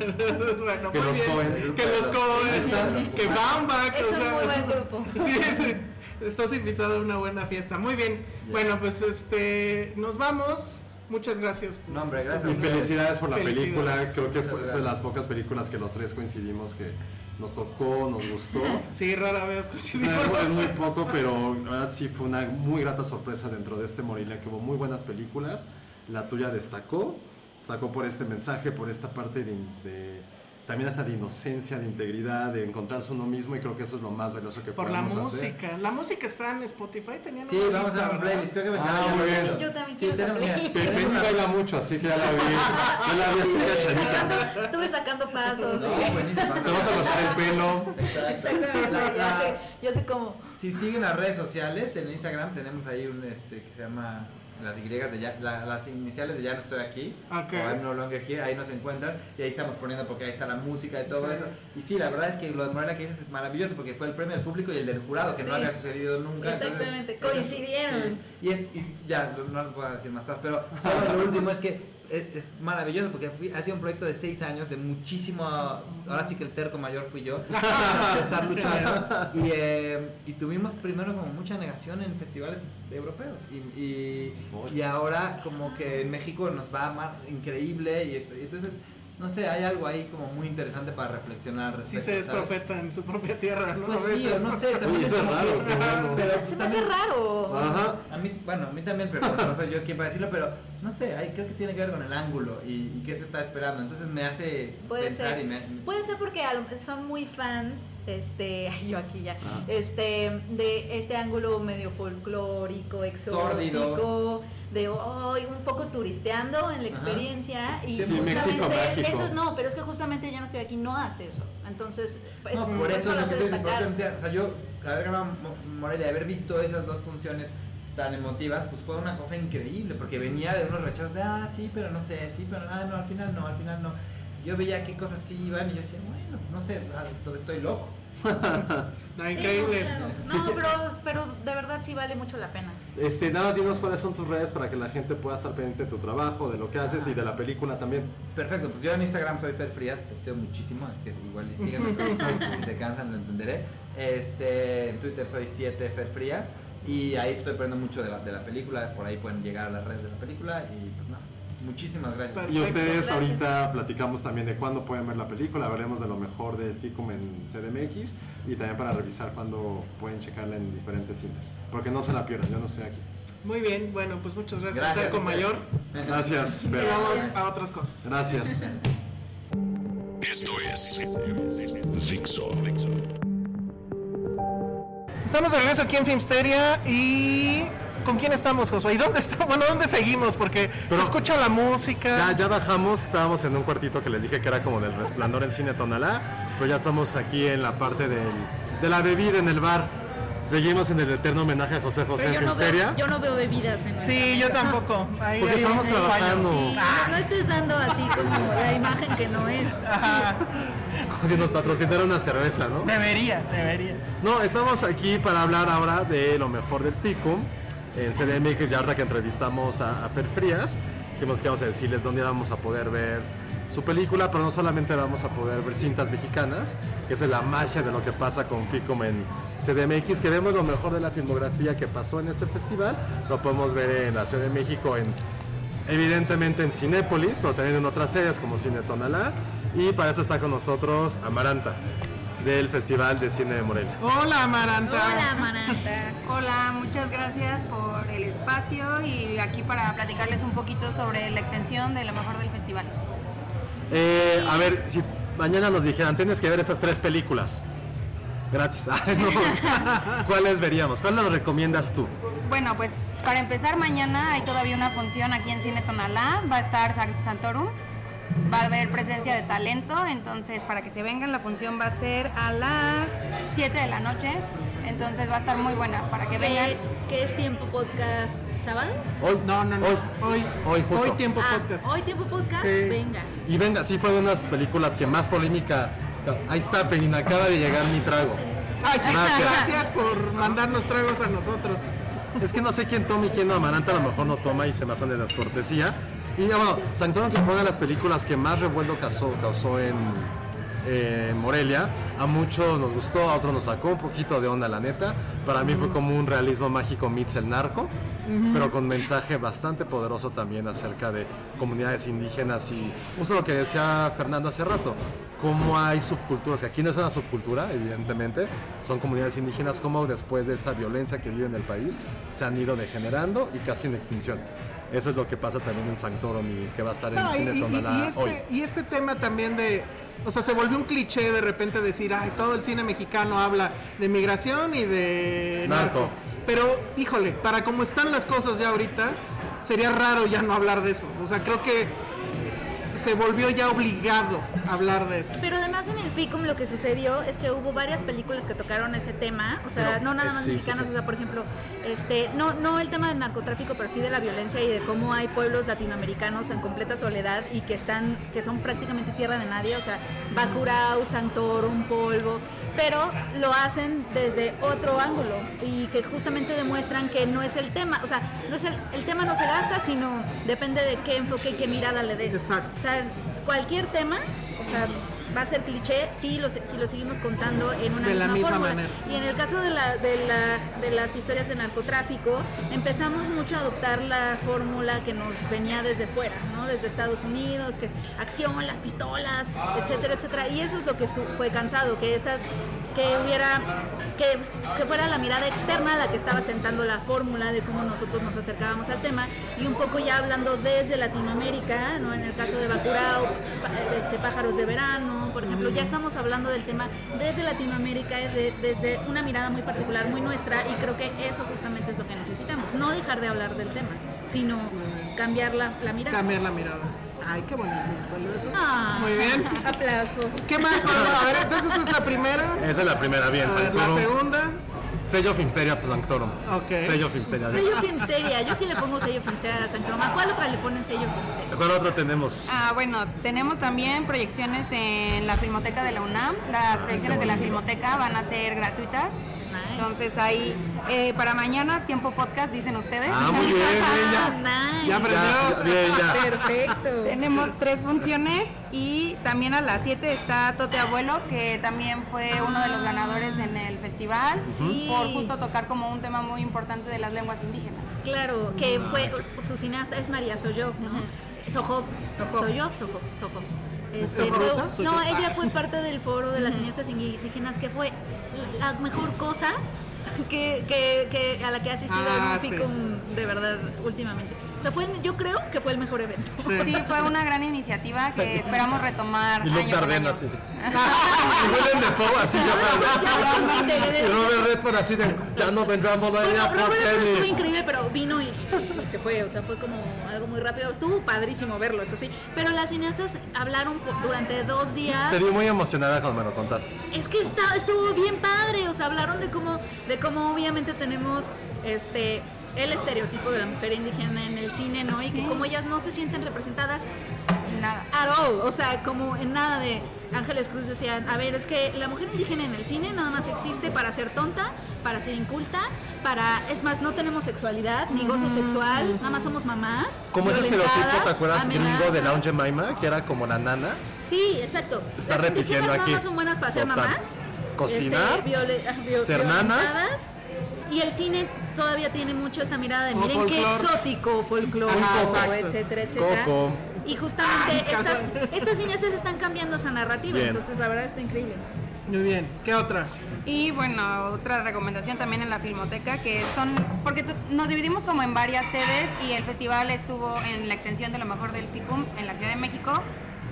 Entonces, bueno, Que los. Coen. Que los Coen, que Baumbach. Es o un sea, muy buen grupo. Sí, sí. Estás invitado a una buena fiesta. Muy bien. Bueno, pues este, nos vamos. Muchas gracias. por- No, hombre, gracias. Y felicidades por la Felicidades. película. Creo que fue de las pocas películas que los tres coincidimos que nos tocó, nos gustó. [laughs] Sí, rara vez coincidimos. es muy poco, pero la verdad sí fue una muy grata sorpresa dentro de este Morelia, que hubo muy buenas películas. La tuya destacó, sacó por este mensaje, por esta parte de, de- también hasta de inocencia, de integridad, de encontrarse uno mismo, y creo que eso es lo más valioso que Por la podemos hacer. música. La música está en Spotify. Tenían Sí, vamos a lista, hacer un ¿verdad? playlist. Creo que me Ah, muy bien. Yo también Sí, tenemos, baila mucho, así que ya la vi. [laughs] Ya la vi así cachadita. Estuve sacando pasos. No, buenísimo. Te vas a cortar el pelo. Exacto. Exactamente. La- la- sé, yo sé cómo. Si siguen las redes sociales, en Instagram tenemos ahí un este que se llama las Y de ya, la- las iniciales de ya no estoy aquí Ok. o I'm no longer here, ahí nos encuentran y ahí estamos poniendo porque ahí está la música y todo Sí. eso. Y sí, la verdad es que lo de Morelia que dices es maravilloso porque fue el premio del público y el del jurado que no Sí. había sucedido nunca. Exactamente, coincidieron. sí. Y, es, y ya, no, no les voy a decir más cosas, pero [laughs] solo lo último es que es, es maravilloso porque fui- ha sido un proyecto de seis años de muchísimo. Ahora sí que el terco mayor fui yo. [laughs] de estar luchando. [laughs] Y, eh, y tuvimos primero como mucha negación en festivales europeos. Y, y, y ahora, como que en México nos va a amar increíble. Y, esto- y entonces. No sé, hay algo ahí como muy interesante para reflexionar al Sí respecto. se es ¿sabes? profeta en su propia tierra, ¿no? Pues A sí, no sé, también Oye, es como raro, que- qué bueno. pero Se me hace raro. Ajá. a mí, bueno, a mí también, pero bueno, no soy yo quien para decirlo, pero no sé, hay, creo que tiene que ver con el ángulo y, y qué se está esperando. Entonces me hace Puede pensar ser. y me, Puede ser porque a son muy fans, este, [laughs] yo aquí ya, Ah. este, de este ángulo medio folclórico, exótico, de hoy un poco turisteando en la experiencia y Sí, México mágico. eso no, pero es que justamente ya no estoy aquí, no hace eso. Entonces, es- No, por eso siento destacar. importante. O sea, yo, haber ganado Mo- Morelia, haber visto esas dos funciones tan emotivas, pues fue una cosa increíble, porque venía de unos rechazos de, ah, sí, pero no sé, sí, pero, ah, no, al final no, al final no. Yo veía qué cosas sí iban y yo decía, bueno, pues no sé, ah, estoy loco. [laughs] No, Sí, increíble. no, claro. Pero, pero de verdad sí vale mucho la pena. Este, nada más dinos cuáles son tus redes para que la gente pueda estar pendiente de tu trabajo, de lo que haces y de la película también. Perfecto, pues yo en Instagram soy Fer Frías, posteo muchísimo, es que igual síganme, pero si, [laughs] si se cansan lo entenderé. Este, en Twitter soy 7 Fer Frías y ahí estoy poniendo mucho de la, de la película, por ahí pueden llegar a las redes de la película y pues nada, muchísimas gracias. Perfecto. Y ustedes Gracias. ahorita platicamos también de cuándo pueden ver la película, hablaremos de lo mejor del FICUM en CDMX y también para revisar cuándo pueden checarla en diferentes cines. Porque no se la pierdan, yo no estoy aquí. Muy bien, bueno, pues muchas gracias, Gracias, ustedes. Mayor. Gracias, Y Fer. vamos a otras cosas. Gracias. Esto es Dixo. Estamos de regreso aquí en Filmsteria y ¿con quién estamos, Josué? ¿Y dónde estamos? [laughs] Bueno, ¿dónde seguimos? Porque Pero- se escucha la música. Ya, ya bajamos, estábamos en un cuartito que les dije que era como del resplandor en Cine Tonalá, pero ya estamos aquí en la parte del- de la bebida en el bar. Seguimos en el eterno homenaje a José José Pero en yo no, veo, yo no veo bebidas en Sí, yo tampoco. Ahí- Porque ahí- estamos ahí trabajando. Sí, no, no estés dando así como la imagen que no es. Ajá. Como si nos patrocinara una cerveza, ¿no? Debería, debería. No, estamos aquí para hablar ahora de lo mejor del FICUM en CDMX, ya ahora que entrevistamos a, a Fer Frías, dijimos que íbamos a decirles dónde vamos a poder ver su película, pero no solamente vamos a poder ver cintas mexicanas, que es la magia de lo que pasa con FICUM en CDMX, que vemos lo mejor de la filmografía que pasó en este festival, lo podemos ver en la Ciudad de México, en, evidentemente en Cinépolis, pero también en otras sedes como Cine Tonalá, y para eso está con nosotros Amaranta, del Festival de Cine de Morelia. Hola, Amaranta. Hola, Mananta. Hola, muchas gracias por el espacio y aquí para platicarles un poquito sobre la extensión de lo mejor del festival. Eh, a ver, si mañana nos dijeran, tienes que ver estas tres películas. Gratis. [laughs] Ay, no. [laughs] ¿Cuáles veríamos? ¿Cuál nos recomiendas tú? Bueno, pues para empezar mañana hay todavía una función aquí en Cine Tonalá, va a estar San- Santorum, va a haber presencia de talento, entonces para que se vengan la función va a ser a las 7 de la noche, entonces va a estar muy buena para que vengan. ¿Qué, es tiempo podcast sábado? Hoy. No, no, no. Hoy. Hoy, Hoy, justo. tiempo Ah, podcast. hoy tiempo podcast, Sí. venga. Y venga, sí fue de unas películas que más polémica. Ahí está, Penina, acaba de llegar mi trago. Ay, sí, Gracias. gracias por mandarnos tragos a nosotros. Es que no sé quién toma y quién no. Amaranta a lo mejor no toma y se me hacen de descortesía. Y bueno, Santorum que fue una de las películas que más revuelo causó, causó en, Morelia. A muchos nos gustó, a otros nos sacó un poquito de onda, la neta. Para mí fue como un realismo mágico meets el narco, pero con mensaje bastante poderoso también acerca de comunidades indígenas y justo lo que decía Fernando hace rato, cómo hay subculturas, que aquí no es una subcultura, evidentemente, son comunidades indígenas, como después de esta violencia que vive en el país, se han ido degenerando y casi en extinción. Eso es lo que pasa también en Sanctorum y que va a estar en y, Cine y- Tonalá y hoy. este, y este tema también de, o sea, se volvió un cliché de repente decir, ay, todo el cine mexicano habla de migración y de Narco. narco. Pero, híjole, para como están las cosas ya ahorita, sería raro ya no hablar de eso. O sea, creo que se volvió ya obligado a hablar de eso. Pero además en el FICUM lo que sucedió es que hubo varias películas que tocaron ese tema, o sea, Pero, no nada más sí, sí, mexicanas, sí. o sea, por ejemplo, este, no, no el tema del narcotráfico, pero sí de la violencia y de cómo hay pueblos latinoamericanos en completa soledad y que están, que son prácticamente tierra de nadie, o sea, Bacurau, Santorum, Polvo, pero lo hacen desde otro ángulo y que justamente demuestran que no es el tema, o sea, no es el, el tema no se gasta, sino depende de qué enfoque y qué mirada le des. Exacto. O sea, cualquier tema, o sea, va a ser cliché si lo, si lo seguimos contando en una De la misma fórmula. manera. Y en el caso de, la, de, la, de las historias de narcotráfico, empezamos mucho a adoptar la fórmula que nos venía desde fuera, ¿no? Desde Estados Unidos, que es acción, las pistolas, etcétera, etcétera. Y eso es lo que fue cansado, que estas que hubiera que, que fuera la mirada externa la que estaba sentando la fórmula de cómo nosotros nos acercábamos al tema y un poco ya hablando desde Latinoamérica, ¿no? En el caso de Bacurao, este, pájaros de verano, por ejemplo, ya estamos hablando del tema desde Latinoamérica, de- desde una mirada muy particular, muy nuestra, y creo que eso justamente es lo que necesitamos. No dejar de hablar del tema, sino cambiar la mirada. Cambiar la mirada. Ay, qué bonito salió eso. Ah, Muy bien. Aplausos. ¿Qué más? A ver, entonces esa es la primera. Esa es la primera, bien, A ver, la Sanctorum. segunda. Sello Filmsteria, pues Sanctorum. Ok. Sello Filmsteria. Sello Filmsteria, yo sí le pongo sello Filmsteria a San Croma. ¿Cuál otra le ponen sello Filmsteria? ¿Cuál otro tenemos? Ah, bueno, tenemos también proyecciones en la Filmoteca de la UNAM. Las proyecciones de la Filmoteca van a ser gratuitas. Entonces ahí, eh, para mañana, tiempo podcast, dicen ustedes. Ah, muy bien, [laughs] bien, ya. Nice. Ya bien, [laughs] ya. Perfecto. Tenemos tres funciones y también a las 7 está Tote Abuelo, que también fue uno de los ganadores en el festival, Sí. por justo tocar como un tema muy importante de las lenguas indígenas. Claro, que fue su cineasta es María Soyov, ¿no? Sojo, Soyov, Sojo, Sojo. Este, no, ella fue parte del foro de las cineastas indígenas, que fue la mejor cosa que, que, que a la que he asistido Ah, en un sí. FICUM de verdad últimamente. O sea, fue, el- yo creo que fue el mejor evento. Sí, fue una gran iniciativa que esperamos retomar. Y Luke Darden así. [laughs] y Willem Dafoe así ya. Y Robert Redford así de, ya no vendrán Bolivia por Robert Redford estuvo Penny. increíble, pero vino y, y se fue, o sea, fue como algo muy rápido. Estuvo padrísimo verlo, eso sí. Pero las cineastas hablaron por- durante dos días. Te vi muy emocionada cuando me lo contaste. Es que está, estuvo bien padre, o sea, hablaron de cómo, de cómo obviamente tenemos este el estereotipo de la mujer indígena en el cine, ¿no? Y que como ellas no se sienten representadas Nada. at all, o sea, como en nada de Ángeles Cruz decían, a ver, es que la mujer indígena en el cine nada más existe para ser tonta, para ser inculta, para, es más, no tenemos sexualidad, ni gozo sexual, nada más somos mamás. Como ese estereotipo, ¿te acuerdas, gringo de. Lounge Jemima? Que era como la nana. Sí, exacto. Está Las repitiendo indígenas aquí. nada más son buenas para ser Total. mamás. Cocinar, este, viole- ah, viol- ser nanas. Y el cine todavía tiene mucho esta mirada de miren qué exótico, exacto. etcétera, etcétera. Coco. Y justamente Ay, estas, cabrón. estas cineastas están cambiando esa narrativa, Bien. entonces la verdad está increíble. Muy bien. ¿Qué otra? Y bueno, otra recomendación también en la Filmoteca, que son, porque tu- nos dividimos como en varias sedes y el festival estuvo en la extensión de lo mejor del FICUM en la Ciudad de México,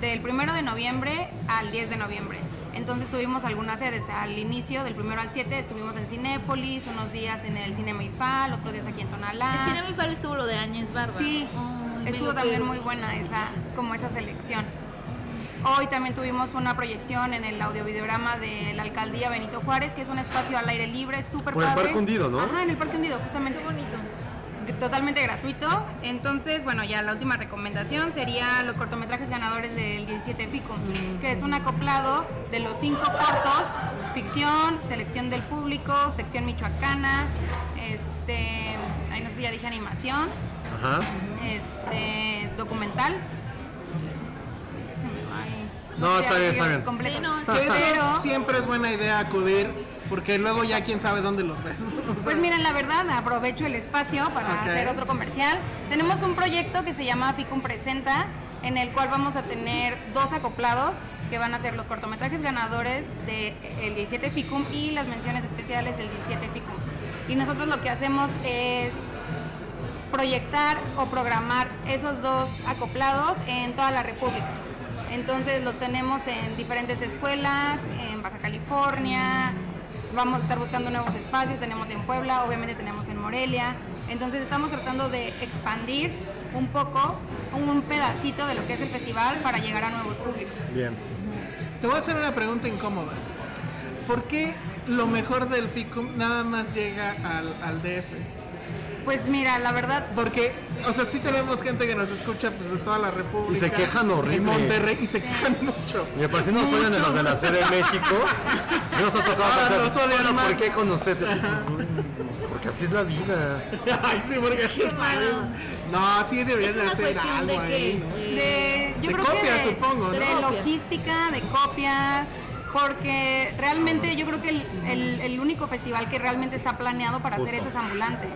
del 1 de noviembre al 10 de noviembre. Entonces tuvimos algunas sedes, al inicio del 1 al 7 estuvimos en Cinépolis, unos días en el Cinema IFAL, otros días aquí en Tonalá. El cine Mifal estuvo lo de Áñez Barba. Sí, me estuvo también muy buena esa, como esa selección. Hoy también tuvimos una proyección en el audiovideograma de la alcaldía Benito Juárez, que es un espacio al aire libre, súper Por el padre. Parque Hundido, ¿no? Ajá, en el Parque Hundido, justamente. Qué bonito. Totalmente gratuito. Entonces, bueno, ya la última recomendación sería los cortometrajes ganadores del 17 FICUM, que es un acoplado de los cinco cortos, ficción, selección del público, sección michoacana, este, ahí no sé si ya dije animación, Ajá. este documental. Se me va ahí. No, está sé, bien, está bien. Sí, no, Pero- siempre es buena idea acudir, porque luego ya quién sabe dónde los ves. [laughs] O sea, Pues miren, la verdad, aprovecho el espacio para hacer otro comercial. Tenemos un proyecto que se llama FICUM Presenta, en el cual vamos a tener dos acoplados que van a ser los cortometrajes ganadores del 17 FICUM y las menciones especiales del 17 FICUM. Y nosotros lo que hacemos es proyectar o programar esos dos acoplados en toda la República. Entonces los tenemos en diferentes escuelas, en Baja California, vamos a estar buscando nuevos espacios, tenemos en Puebla, obviamente tenemos en Morelia. Entonces estamos tratando de expandir un poco, un pedacito de lo que es el festival para llegar a nuevos públicos. Bien. Te voy a hacer una pregunta incómoda. ¿Por qué lo mejor del FICUM nada más llega al, al DF? Pues mira, la verdad, Porque, o sea, sí tenemos gente que nos escucha pues, de toda la República. Y se quejan horrible. En Monterrey, y se quejan mucho. Y me parece no soy de los de la Ciudad de México. Yo nos ha tocado Ahora cantar, nos odian "Solo, más". ¿por qué con ustedes? Yo así, "Pues, porque así es la vida. [laughs] Ay, sí, porque así es malo. No, sí deberían Es de una hacer cuestión algo de ahí, ¿no? de, yo De creo copias, que de, supongo, ¿no? de logística, de copias, porque realmente yo creo que el, el- el único festival que realmente está planeado para hacer eso es ambulante.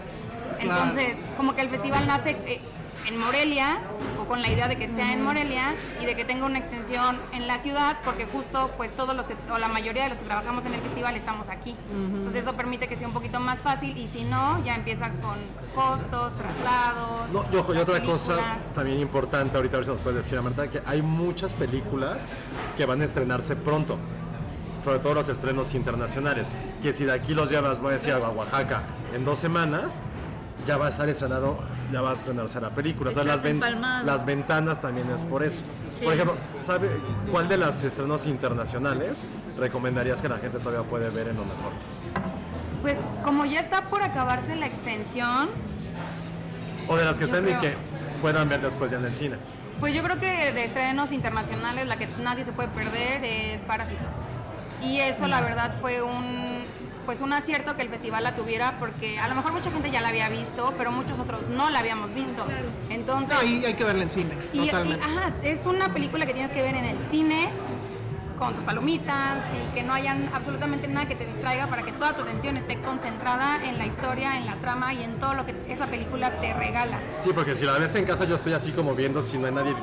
Claro. Entonces, como que el festival nace eh, en Morelia, o con la idea de que sea en Morelia, y de que tenga una extensión en la ciudad, porque justo pues todos los que, o la mayoría de los que trabajamos en el festival estamos aquí. Entonces eso permite que sea un poquito más fácil, y si no, ya empieza con costos, traslados. No, y ojo, y las otra cosa también importante, ahorita a ver si nos puedes decir, Marta, que hay muchas películas que van a estrenarse pronto. Sobre todo los estrenos internacionales. Que si de aquí los llevas, voy a decir, a Oaxaca en dos semanas, ya va a estar estrenado, ya va a estrenarse la película. Entonces las, ven- las ventanas también es por eso. Por ejemplo, ¿sabe cuál de las estrenos internacionales recomendarías que la gente todavía puede ver en lo mejor? Pues como ya está por acabarse la extensión, O de las que estén y que puedan ver después ya en el cine. pues yo creo que de estrenos internacionales la que nadie se puede perder es Parásitos. Y eso la verdad fue un pues un acierto que el festival la tuviera porque a lo mejor mucha gente ya la había visto, pero muchos otros no la habíamos visto. Entonces, No, y hay que verla en cine, y- y, ajá, es una película que tienes que ver en el cine con tus palomitas y que no hayan absolutamente nada que te distraiga para que toda tu atención esté concentrada en la historia, en la trama y en todo lo que esa película te regala. Sí, porque si la ves en casa yo estoy así como viendo si no hay nadie.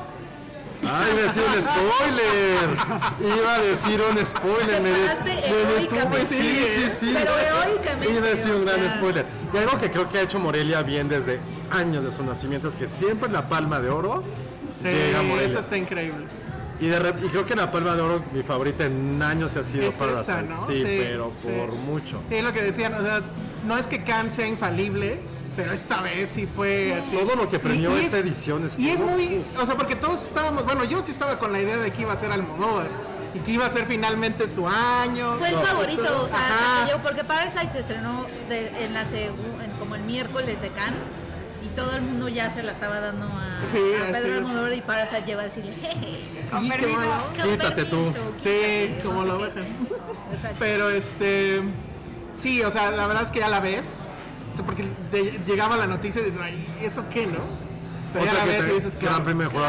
¡Ay, iba a decir un spoiler! Iba a decir un spoiler. Me, me detuve. Sí, sí, sí. Pero heroicamente, Iba a decir un gran sea. spoiler. Y algo que creo que ha hecho Morelia bien desde años de su nacimiento es que siempre la palma de oro Sí, llega a Morelia. eso está increíble. Y, de rep- y creo que la palma de oro, mi favorita en años ha sido Es Parasite. esta, ¿no? Sí, Sí, pero sí. por mucho. Sí, lo que decían, o sea, no es que Cannes sea infalible, pero esta vez sí fue así. Todo lo que premió Y- y esta es- edición Y es muy, o sea, porque todos estábamos, bueno, yo sí estaba con la idea de que iba a ser Almodóvar y que iba a ser finalmente su año. Fue el No, favorito, o sea, Ajá. yo, porque Parasite se estrenó de- en la en como el miércoles de Cannes y todo el mundo ya se la estaba dando a, Sí, a Pedro. Almodóvar y Parasite llegó a decirle, jeje, Con permiso. con Quítate tú. Sí, quítate", como no dejan. [laughs] Exacto. Pero este, sí, o sea, la verdad es que ya la ves, sea, porque te llegaba la noticia y dices, ay, ¿eso qué, no? Pero ya Otra la que ves te- y dices, claro,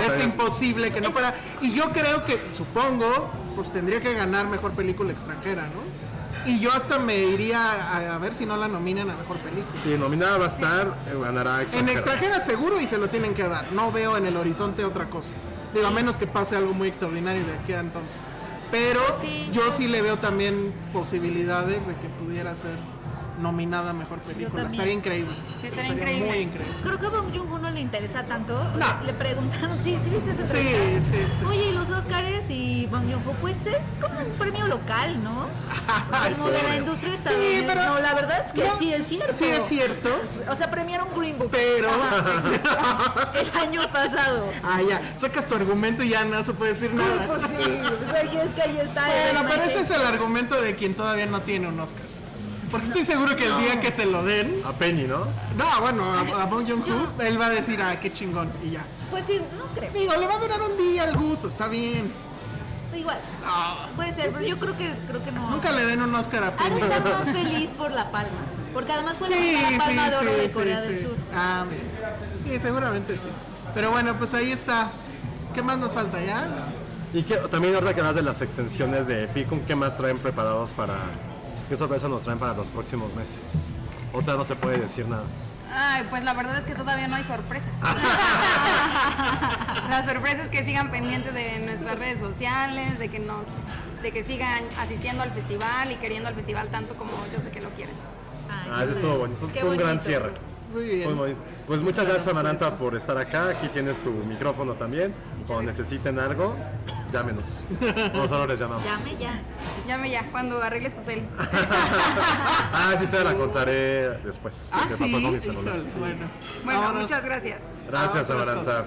es imposible que no fuera. Y yo creo que, supongo, pues tendría que ganar mejor película extranjera, ¿no? Y yo hasta me iría a, a ver si no la nominan a mejor película. Sí, nominada va a estar, eh, ganará En extranjera. extranjera seguro y se lo tienen que dar. No veo en el horizonte otra cosa. Digo, a menos que pase algo muy extraordinario de aquí a entonces. Pero Sí, yo yo- sí le veo también posibilidades de que pudiera ser nominada a mejor película. Estaría increíble. Sí, estaría increíble. Muy increíble. Creo que a Bong Joon-ho no le interesa tanto. No. Le, le preguntaron, sí, ¿sí viste esa Sí, sí, sí. Oye, ¿y los Oscars y Bong Joon-ho? Pues es como un premio local, ¿no? [laughs] Como de la industria estadounidense. pero- no, la verdad es que no, sí es cierto. Sí es cierto. O sea, premiaron Green Book. Pero- Ajá, [laughs] el año pasado. Ah, ya. Sacas tu argumento y ya no se puede decir nada. pues sí, o sea, es que ahí está. Bueno, pero ese es el argumento de quien todavía no tiene un Oscar. Porque estoy seguro que el día que se lo den. A Penny, ¿no? No, bueno, a, a Bong Joon-ho, él va a decir, ah, qué chingón, y ya. Pues sí, no creo. Digo, le va a durar un día al gusto, está bien. Igual. Ah, Puede ser, pero yo creo que, creo que no. nunca le den un Oscar a Penny. estar más [laughs] feliz por la palma. Porque además fue la Sí, sí, palma de oro sí, de sí, Corea sí. del Sur. Ah, bien. Sí, seguramente sí. Pero bueno, pues ahí está. ¿Qué más nos falta ya? Y que también ahora que hablas de las extensiones de FICUM, ¿qué más traen preparados para... ¿Qué sorpresa nos traen para los próximos meses? Otra no se puede decir nada. Ay, pues la verdad es que todavía no hay sorpresas. [laughs] la sorpresa es que sigan pendientes de nuestras redes sociales, de que nos, de que sigan asistiendo al festival y queriendo al festival tanto como yo sé que lo quieren. Ay, Ah, eso estuvo bonito. Qué Fue un gran cierre. Muy bien. Muy bonito. Pues muchas gracias, Amaranta, por estar acá. Aquí tienes tu micrófono también. Cuando necesiten algo, llámenos. Nosotros les llamamos. Llame ya. Llame ya, cuando arregles tu cel. [laughs] Ah, sí, te la contaré después. Ah, ¿Qué sí. pasó con mi celular? Sí. Bueno, Bueno, vámonos. muchas gracias. Gracias, Amaranta.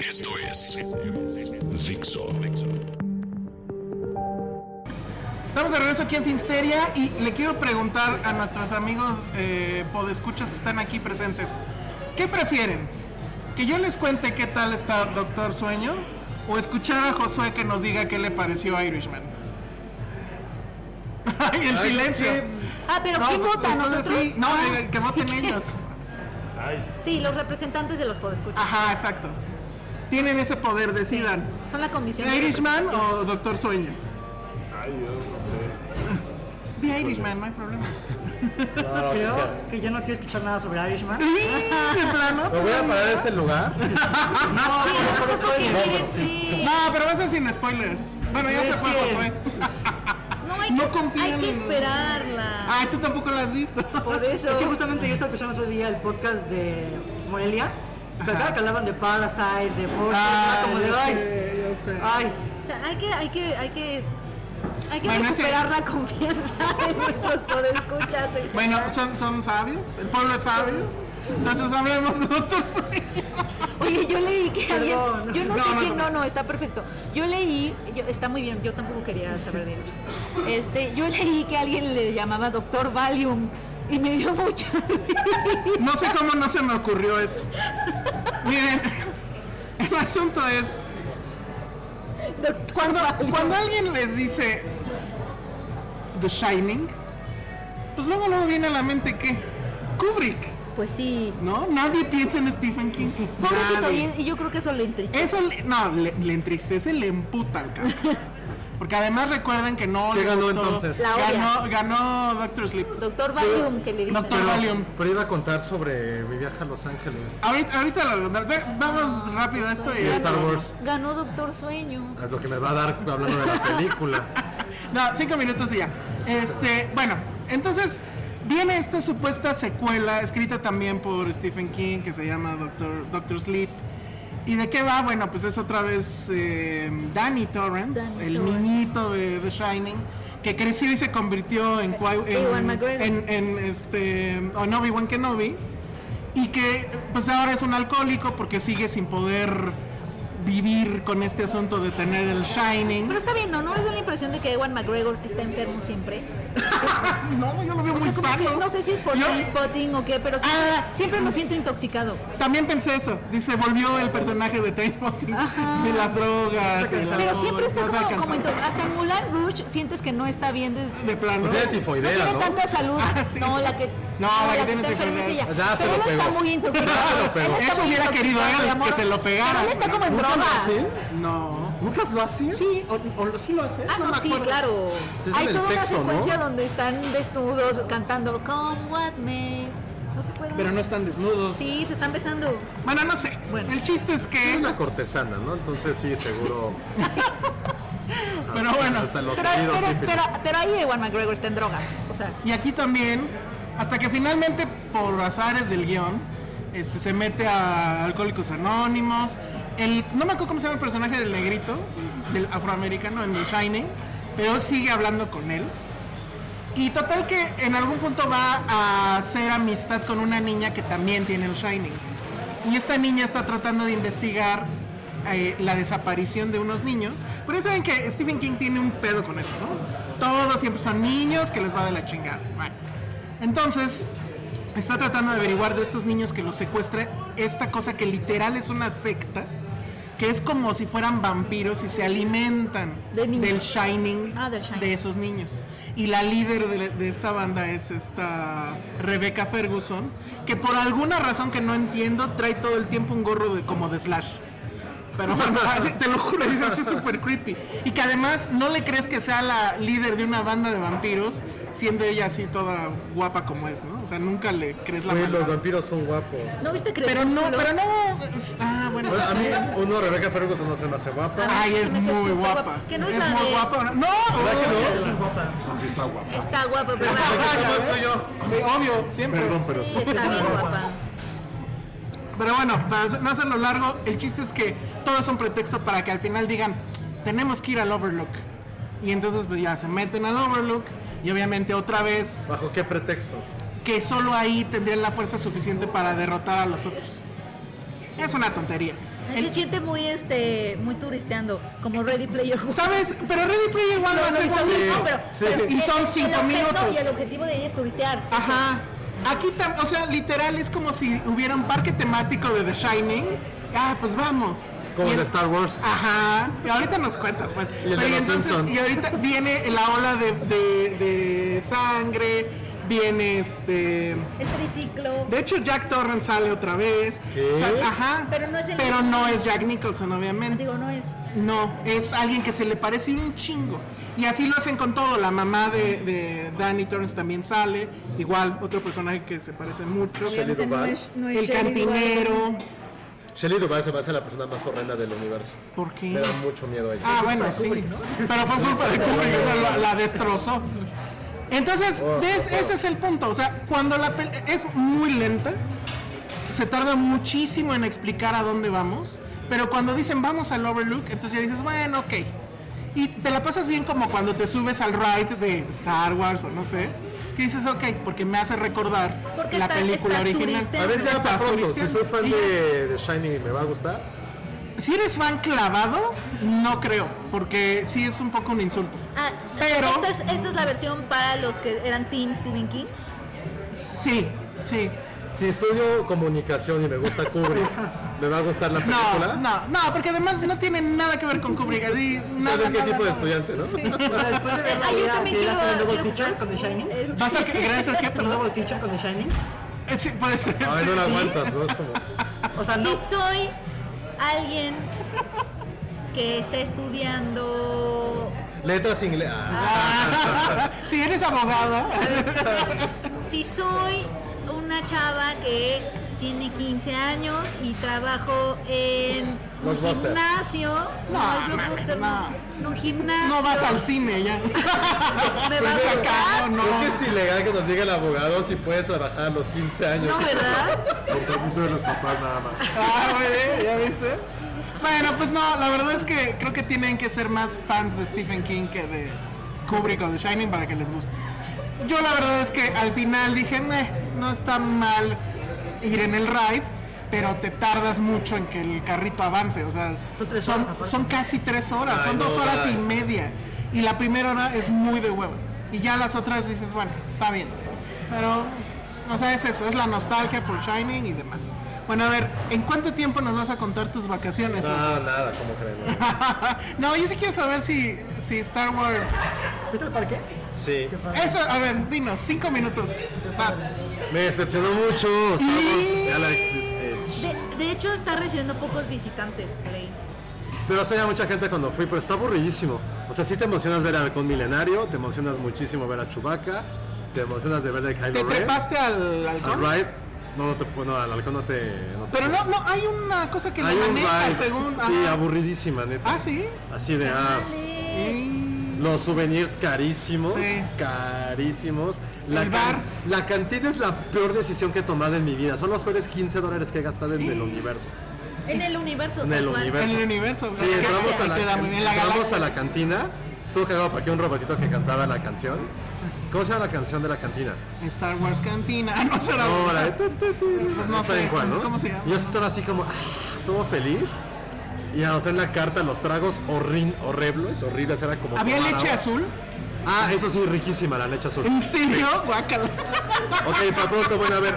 Esto es Dixo. Estamos de regreso aquí en Filmsteria y le quiero preguntar a nuestros amigos eh, podescuchas que están aquí presentes. ¿Qué prefieren? ¿Que yo les cuente qué tal está Doctor Sueño? ¿O escuchar a Josué que nos diga qué le pareció Irishman? [laughs] Ay, el Ay, silencio. ¿qué? Ah, pero No, ¿quién pues, vota? entonces ¿Nosotros? sí, no, Ah. que voten ellos. [laughs] Sí, los representantes de los podescuchas. Ajá, exacto. Tienen ese poder, decidan. Son la comisión de ¿Irishman o Doctor Sueño? Ay, yo no sé. The Irishman, no hay problema. Creo que yo no quiero escuchar nada sobre Irishman. [laughs] ¿De plano? Me voy a parar de este lugar. [laughs] No. No, sí. No, pero va a ser sin spoilers. Bueno, ya se fue Josué. No, hay, No que, confían hay que en- esperarla. Ay, tú tampoco la has visto. Por [laughs] eso. Es que justamente yo estaba escuchando otro día el podcast de Morelia. Que acá que hablaban de Parasite, de Porsche, Ah, como de yo ay, sé, yo sé. ay, O sea, hay que, hay que, hay que, hay que Bueno, ese- recuperar la confianza [laughs] en nuestros podescuchas. en Bueno, son, son sabios, el pueblo es sabio. Entonces hablemos de [laughs] Doctor Sueño. Oye, yo leí que alguien, yo no, No, sé no, quién, no. no, está perfecto. Yo leí, yo- está muy bien, yo tampoco quería saber de ello. Este, yo leí que alguien le llamaba Doctor Valium y me dio mucha No sé cómo no se me ocurrió eso. Miren, el asunto es, cuando alguien les dice The Shining, pues luego luego viene a la mente que Kubrick, Pues sí. ¿no? Nadie piensa en Stephen King. Pobrecito, y, y yo creo que eso le entristece. Eso le- no, le, le entristece, le emputa al cabrón. [laughs] Porque además recuerden que no ¿Qué le ganó gustó- entonces? La. Ganó, ganó Doctor Sleep. Doctor Valium, que le dice. Doctor Pero, Valium. pero iba a contar sobre mi viaje a Los Ángeles Ahorita, ahorita lo- vamos rápido a esto y y Star Wars. Ganó Doctor Sueño. Es lo que me va a dar hablando de la película. [laughs] No, cinco minutos y ya. Este, bueno, entonces viene esta supuesta secuela escrita también por Stephen King que se llama Doctor, Doctor Sleep. ¿Y de qué va? Bueno, pues es otra vez eh, Danny Torrance, Danny el Torrance. niñito de The Shining, que creció y se convirtió en, en, en, en, este, en Obi-Wan Kenobi. Y que pues ahora es un alcohólico porque sigue sin poder vivir con este asunto de tener el Shining. Pero está bien, ¿no? ¿No les da la impresión de que Ewan McGregor está enfermo siempre? [laughs] No, yo lo veo O muy sea, como que sano. no sé si es por Yo- spotting o qué, pero siempre, Ah. siempre lo siento intoxicado. También pensé eso. Dice, volvió el personaje de Trainspotting. De las drogas. la- Pero siempre está no como, como hasta en Mulan Rouge sientes que no está bien desde De plano. Pues tiene no tifoidea, tiene ¿no? tanta salud. [laughs] Ah, sí. No, la que No, la que tiene está tifoidea. Ya se Pero lo él está pegó. muy intoxicado. Ya se lo pegó. Él está Eso hubiera querido él, que se lo pegara. Pero él está como en ¿Nunca lo drogas. hacen? No. ¿Nunca lo hacen? Sí, o, o sí lo hace. Ah, no, me sí, claro. Es Hay toda sexo, una ¿no? secuencia donde están desnudos cantando Come What May. ¿No se acuerdan? Pero no están desnudos. Sí, se están besando. Bueno, no sé. Bueno. El chiste es Es que. una cortesana, ¿no? Entonces sí, seguro. [laughs] Pero Hasta- bueno. Hasta los Pero, oídos pero, pero, pero ahí Ewan McGregor está en drogas. O sea, Y aquí también, hasta que finalmente, por azares del guion, este, se mete a Alcohólicos Anónimos. El, no me acuerdo cómo se llama el personaje del negrito, del afroamericano en The Shining, pero sigue hablando con él. Y total que en algún punto va a hacer amistad con una niña que también tiene el Shining. Y esta niña está tratando de investigar eh, la desaparición de unos niños. Pero saben que Stephen King tiene un pedo con eso, ¿no? Todos siempre son niños que les va de la chingada. Entonces está tratando de averiguar de estos niños que los secuestra esta cosa que literal es una secta. Que es como si fueran vampiros y se alimentan del shining, Ah, del Shining. de esos niños. Y la líder de, de esta banda es esta Rebecca Ferguson, que por alguna razón que no entiendo trae todo el tiempo un gorro de, como de Slash. Pero [laughs] bueno, te lo juro, es así súper creepy. Y que además no le crees que sea la líder de una banda de vampiros, siendo ella así toda guapa como es, ¿no? O sea, nunca le crees la maldad. los vampiros son guapos. ¿no viste Pero no, pero no. Ah, bueno. Bueno, a mí, uno, Rebecca Ferguson no se me hace guapa. Ay, es Se hace muy guapa. guapa. Que no es la muy de- guapa. No, ¿Verdad que no? Así está guapa. Está guapa, pero ¿Cómo soy yo? Sí, obvio, siempre. Perdón, pero sí, sí. está bien guapa. Pero bueno, para no hacerlo largo, el chiste es que todo es un pretexto para que al final digan, tenemos que ir al Overlook. Y entonces pues ya se meten al Overlook y obviamente otra vez ¿Bajo qué pretexto? que solo ahí tendrían la fuerza suficiente para derrotar a los otros. Es una tontería. Se siente muy, este, muy turisteando, como Ready Player One. ¿Sabes? Pero Ready Player One lo hace bien, ¿no? Pero- Sí. pero Y son el cinco objeto minutos. Y el objetivo de ella es turistear. Ajá. Aquí, o sea, literal es como si hubiera un parque temático de The Shining. Ah, pues vamos. Como de Star Wars. Ajá. Y ahorita nos cuentas, pues. Y el de Pero los entonces- Simpson. Y ahorita viene la ola de, de- de sangre. Viene este. El triciclo. De hecho, Jack Torrance sale otra vez. Ajá. Pero no es el Pero no es Jack Nicholson, obviamente. Digo, no es. No, es alguien que se le parece un chingo. Y así lo hacen con todo. La mamá de, de Danny Torrance también sale. Igual, otro personaje que se parece mucho. Obviamente no es- no es El Shelley cantinero. Shelley Duvall se me hace la persona más horrenda del universo. ¿Por qué? Me da mucho miedo ella. Ah, bueno, sí. Pero fue culpa de Kubrick, [laughs] o sea, la, la destrozó. Entonces, ¿ves? ese es el punto. O sea, cuando la pel- es muy lenta, se tarda muchísimo en explicar a dónde vamos. Pero cuando dicen vamos al Overlook, entonces ya dices, bueno, ok. Y te la pasas bien como cuando te subes al ride de Star Wars o no sé. Que dices, ok, porque me hace recordar Porque la está- película original. A ver, ya para Estás pronto. Si soy fan de, de Shining, ¿me va a gustar? Si eres fan clavado, no creo, porque sí es un poco un insulto. Ah, Pero- Esta es, esta es la versión para los que eran Team Stephen King. Sí, sí. Si estudio comunicación y me gusta Kubrick, ¿me va a gustar la No, película? no, no, porque además no tiene nada que ver con Kubrick, así, nada, ¿Sabes qué nada, tipo de nada. estudiante, no? Después de ver la idea que hacer el double feature con The Shining. ¿Vas a querer hacer qué, ¿El perdón? double feature con The Shining? Sí, puede ser. [laughs] Ay, no la aguantas, ¿no? Es como... O sea, no. Si soy alguien que está estudiando, Letras inglesas. Ah, [laughs] si eres abogada, si soy una chava que tiene 15 años y trabajo en un gimnasio, no, No, en un gimnasio, no vas al cine ya. [laughs] me a Pues, gustar, cabrón, no. Creo que es ilegal que nos diga el abogado si puedes trabajar a los 15 años. no, ¿verdad? Con permiso de los papás nada más. Ah, muy bien, ¿ya viste? Bueno, pues no, la verdad es que creo que tienen que ser más fans de Stephen King que de Kubrick o de Shining para que les guste. Yo la verdad es que al final dije, "Meh, no está mal ir en el ride, pero te tardas mucho en que el carrito avance. O sea, Son tres son, horas aparte. son casi tres horas, Ay, son no, dos horas y media. Y la primera hora es muy de huevo. Y ya las otras dices, bueno, está bien. Pero, o sea, es eso, es la nostalgia por Shining y demás. Bueno, a ver, ¿en cuánto tiempo nos vas a contar tus vacaciones? No, nada, como creen. [laughs] no, yo sí quiero saber si, si Star Wars... ¿Fuiste al parque? Sí. Eso, a ver, dinos, cinco minutos. Vas. Me decepcionó mucho Star Wars Galaxy's Edge. De, de hecho, está recibiendo pocos visitantes, leí. Pero sí, había mucha gente cuando fui, pero está aburridísimo. O sea, sí te emocionas ver al halcón milenario, te emocionas muchísimo ver a Chewbacca, te emocionas de ver de Kylo ¿Te Ren. trepaste al Al ride, no, no te, no, al halcón no te... No te Pero no, no, hay una cosa que Hay lo maneja según... sí, ajá. aburridísima, neta. Ah, ¿sí? Así de, ah, Y- los souvenirs carísimos, Sí. carísimos. La, El can- bar. la cantina es la peor decisión que he tomado en mi vida. Son los peores 15 dólares que he gastado en el universo. En el universo. En el cual. universo. En el universo, Sí, entramos Que a la, entramos a la cantina. Estuvo cagado porque un robotito que cantaba la canción. ¿Cómo se llama la canción de la cantina? Star Wars Cantina. [laughs] No será. No, la de... Pues no saben cuál, ¿no? ¿cómo se llama? Yo estaba así como, ah, todo feliz. Y anoté en la carta los tragos horrin- horribles, horribles, era como... ¿Había leche agua. azul? Ah, eso sí, riquísima la leche azul. ¿En serio? Guácala. [laughs] Ok, para pronto, bueno, a ver,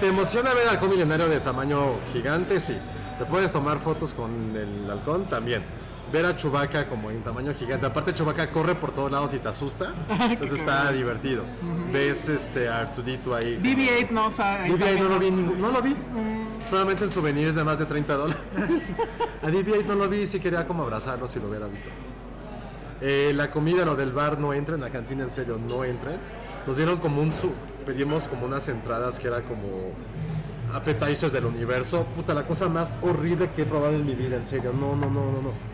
¿te emociona ver al halcón milenario de tamaño gigante? Sí. ¿Te puedes tomar fotos con el halcón? También. Ver a Chewbacca como en tamaño gigante. Aparte, Chewbacca corre por todos lados y te asusta. [laughs] Entonces está divertido. Ves este Artudito ahí. BB-8 no sabe. BB-8 no lo vi, ningún- no lo vi. Solamente en souvenirs de más de 30 dólares. [laughs] A BB-8 no lo vi, sí quería como abrazarlo si lo hubiera visto. Eh, la comida, lo del bar, no entren, la cantina en serio, no entren. Nos dieron como un su, pedimos como unas entradas que era como appetizers del universo. Puta, la cosa más horrible que he probado en mi vida, en serio. No, no, no, no, no.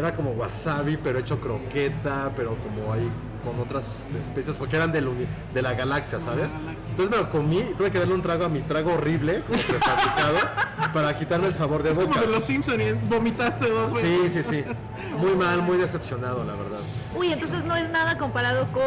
Era como wasabi, pero hecho croqueta, pero como ahí con otras especies, porque eran del de la galaxia, ¿sabes? Entonces me lo comí y tuve que darle un trago a mi trago horrible, como prefabricado, [laughs] para quitarme el sabor de Es boca. como de los Simpsons y vomitaste dos veces. Sí, sí, sí. Muy mal, muy decepcionado, la verdad. Uy, entonces no es nada comparado con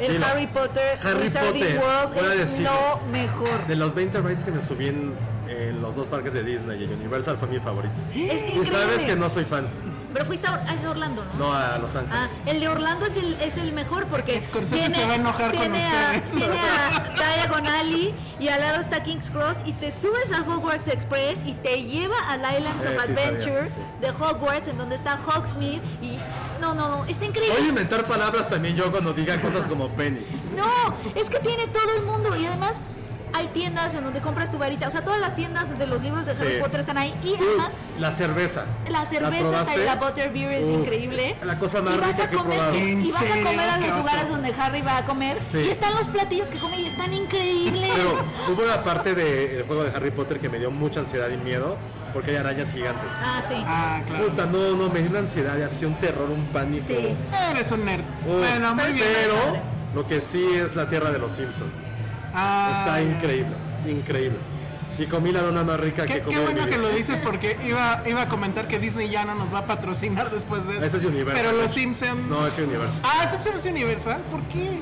el. Harry Potter. Harry Potter, World voy a es decir- lo mejor. De los 20 rides que me subí en, en los dos parques de Disney y Universal fue mi favorito. Es y sabes que no soy fan. Pero fuiste a, a Orlando, ¿no? No, a Los Ah, Ángeles. el de Orlando es el, es el mejor porque Scorsese se va a enojar con tiene a, ustedes. tiene a Diagon Alley y al lado está King's Cross y te subes al Hogwarts Express y te lleva al Islands Eh, of sí, Adventure sabía, sí. de Hogwarts en donde está Hogsmeade y no, no, no, está increíble. Voy a inventar palabras también yo cuando diga cosas como Penny. No, es que tiene todo el mundo y además hay tiendas en donde compras tu varita, o sea, todas las tiendas de los libros de Sí. Harry Potter están ahí y además La cerveza. la cerveza probaste? y la butterbeer es Uf, increíble. es la cosa más Y vas rica a que he comer- probado. Y vas a ¿En comer a los lugares donde Harry va a comer. Sí. Y están los platillos que come y están increíbles. Pero hubo una parte del juego de Harry Potter que me dio mucha ansiedad y miedo porque hay arañas gigantes. Ah, sí. Ah, claro. Puta, no, no, me dio una ansiedad y hacía un terror, un pánico. Sí. Eres un nerd. Uf, bueno, muy bien. pero lo que sí es la tierra de los Simpsons. Ah, Está increíble, increíble. Y comí la dona más rica Qué, que qué comí en bueno que lo dices porque iba, iba a comentar que Disney ya no nos va a patrocinar después de Ese es Universal. Pero los. Simpsons. No, es Universal. Ah, Simpsons es Universal. ¿Por qué?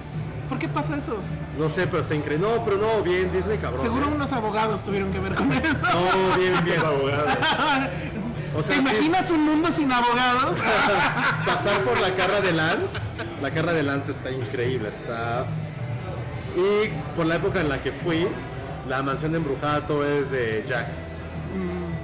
¿Por qué pasa eso? No sé, pero está increíble. No, pero no, bien, Disney cabrón. Seguro ¿eh? unos abogados tuvieron que ver con eso. No, bien, bien. [laughs] O sea, ¿Te sí es- imaginas un mundo sin abogados? [laughs] pasar por la carra de Lance, la carra de Lance está increíble, está... Y por la época en la que fui, la mansión embrujada todo es de Jack.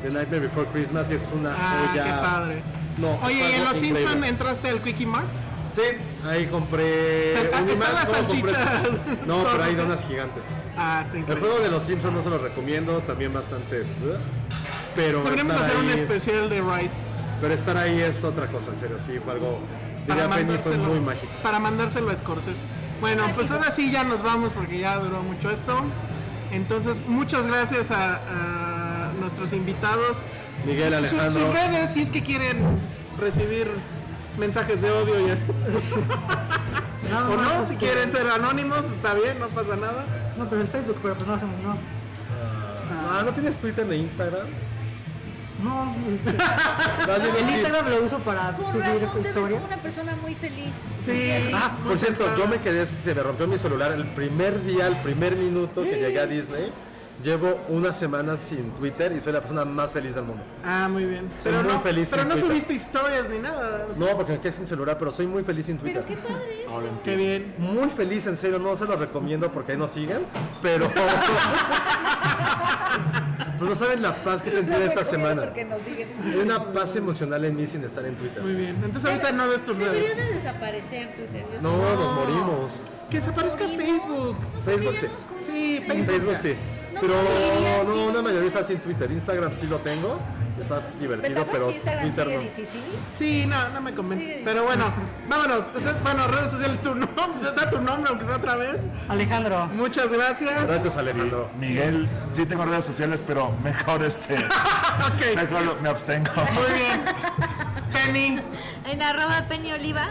The Nightmare Before Christmas es una Mm. Ah, joya. qué padre. No, Oye, ¿y en Los. Simpsons entraste al Quickie Mart? Sí, ahí compré... Se- ah, las salchichas. [laughs] No, pero hay donas gigantes. Ah, está El increíble. juego de los Simpsons no se lo recomiendo, también bastante... ¿eh? Pero Podríamos hacer un ahí- especial de Rights. Pero estar ahí es otra cosa, en serio, sí, fue algo... Para Penny, fue mandárselo, muy mágico. para mandárselo a Scorsese. Bueno, pues ahora sí ya nos vamos porque ya duró mucho esto. Entonces, muchas gracias a, a nuestros invitados. Miguel Alejandro. sus redes, si es que quieren recibir mensajes de odio y [laughs] o no, este, si quieren ser anónimos, está bien, no pasa nada. No, pero el Facebook, pero pues no hacemos, no. Ah, ¿no tienes Twitter ni Instagram? No, [laughs] el en Instagram lo uso para Con subir razón te ves historias. como una persona muy feliz. Sí. Ah, por cierto, yo me quedé, se me rompió mi celular el primer día, el primer minuto que llegué a Disney. Llevo una semana sin Twitter y soy la persona más feliz del mundo. Ah, muy bien. Soy Pero muy no, feliz pero sin no Twitter. subiste historias ni nada. o sea, No, porque me quedé sin celular, pero soy muy feliz sin Twitter. Pero qué padre es. Qué bien. Muy feliz, en serio, no se los recomiendo porque ahí no siguen, pero... [laughs] pues no saben la paz que sentí esta semana. Hay una paz emocional en mí sin estar en Twitter. Muy bien. Entonces ahorita no Debería de desaparecer Twitter. Yo No, nos morimos. Que desaparezca Facebook. Facebook sí. Sí. Facebook sí. No, Pero no, sí. una mayoría está sin Twitter. Instagram sí lo tengo. Está divertido, ¿Verdad pero Instagram Twitter sigue no. difícil? Sí, no, no me convence. Sí. Pero bueno, [laughs] vámonos. Entonces, Bueno, redes sociales, tu nombre, [laughs] da tu nombre, aunque sea otra vez. Alejandro, Muchas gracias. Gracias, Alejandro. Miguel, sí tengo redes sociales, pero mejor este. [laughs] Ok, Mejor me abstengo. muy bien. Penny, En arroba Penny Oliva.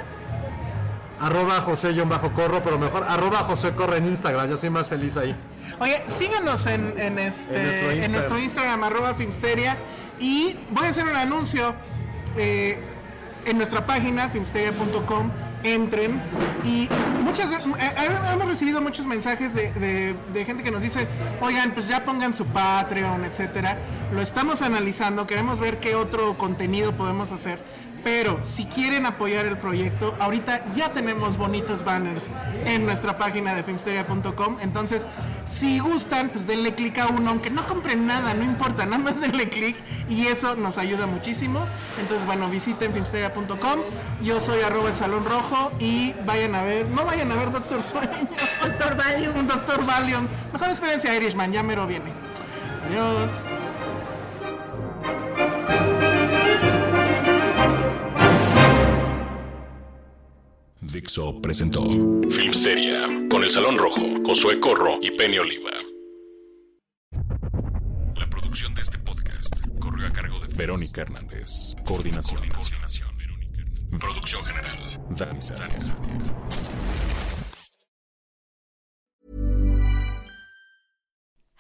Arroba José bajo corro, pero mejor arroba José Corro en Instagram. Yo soy más feliz ahí. Oye, síganos en, en este, En nuestro en Instagram. nuestro Instagram, arroba Filmsteria. Y voy a hacer un anuncio eh, en nuestra página, filmsteria.com. Entren y muchas veces eh, eh, hemos recibido muchos mensajes de, de- de gente que nos dice, oigan, pues ya pongan su Patreon, etcétera. Lo estamos analizando, queremos ver qué otro contenido podemos hacer. Pero si quieren apoyar el proyecto, ahorita ya tenemos bonitos banners en nuestra página de filmsteria.com. Entonces, si gustan, pues denle clic a uno, aunque no compren nada, no importa, nada más denle clic y eso nos ayuda muchísimo. Entonces, bueno, visiten filmsteria.com. Yo soy arroba el salón rojo y vayan a ver, no vayan a ver Doctor Sueño, Doctor Valium, un Doctor Valium. Mejor experiencia Irishman, ya mero viene. Adiós. Dixo presentó Filmsteria con El Salón Rojo, Josué Corro y Penny Oliva. La producción de este podcast corrió a cargo de Verónica Hernández. Coordinación. Producción general. Dani Sadia.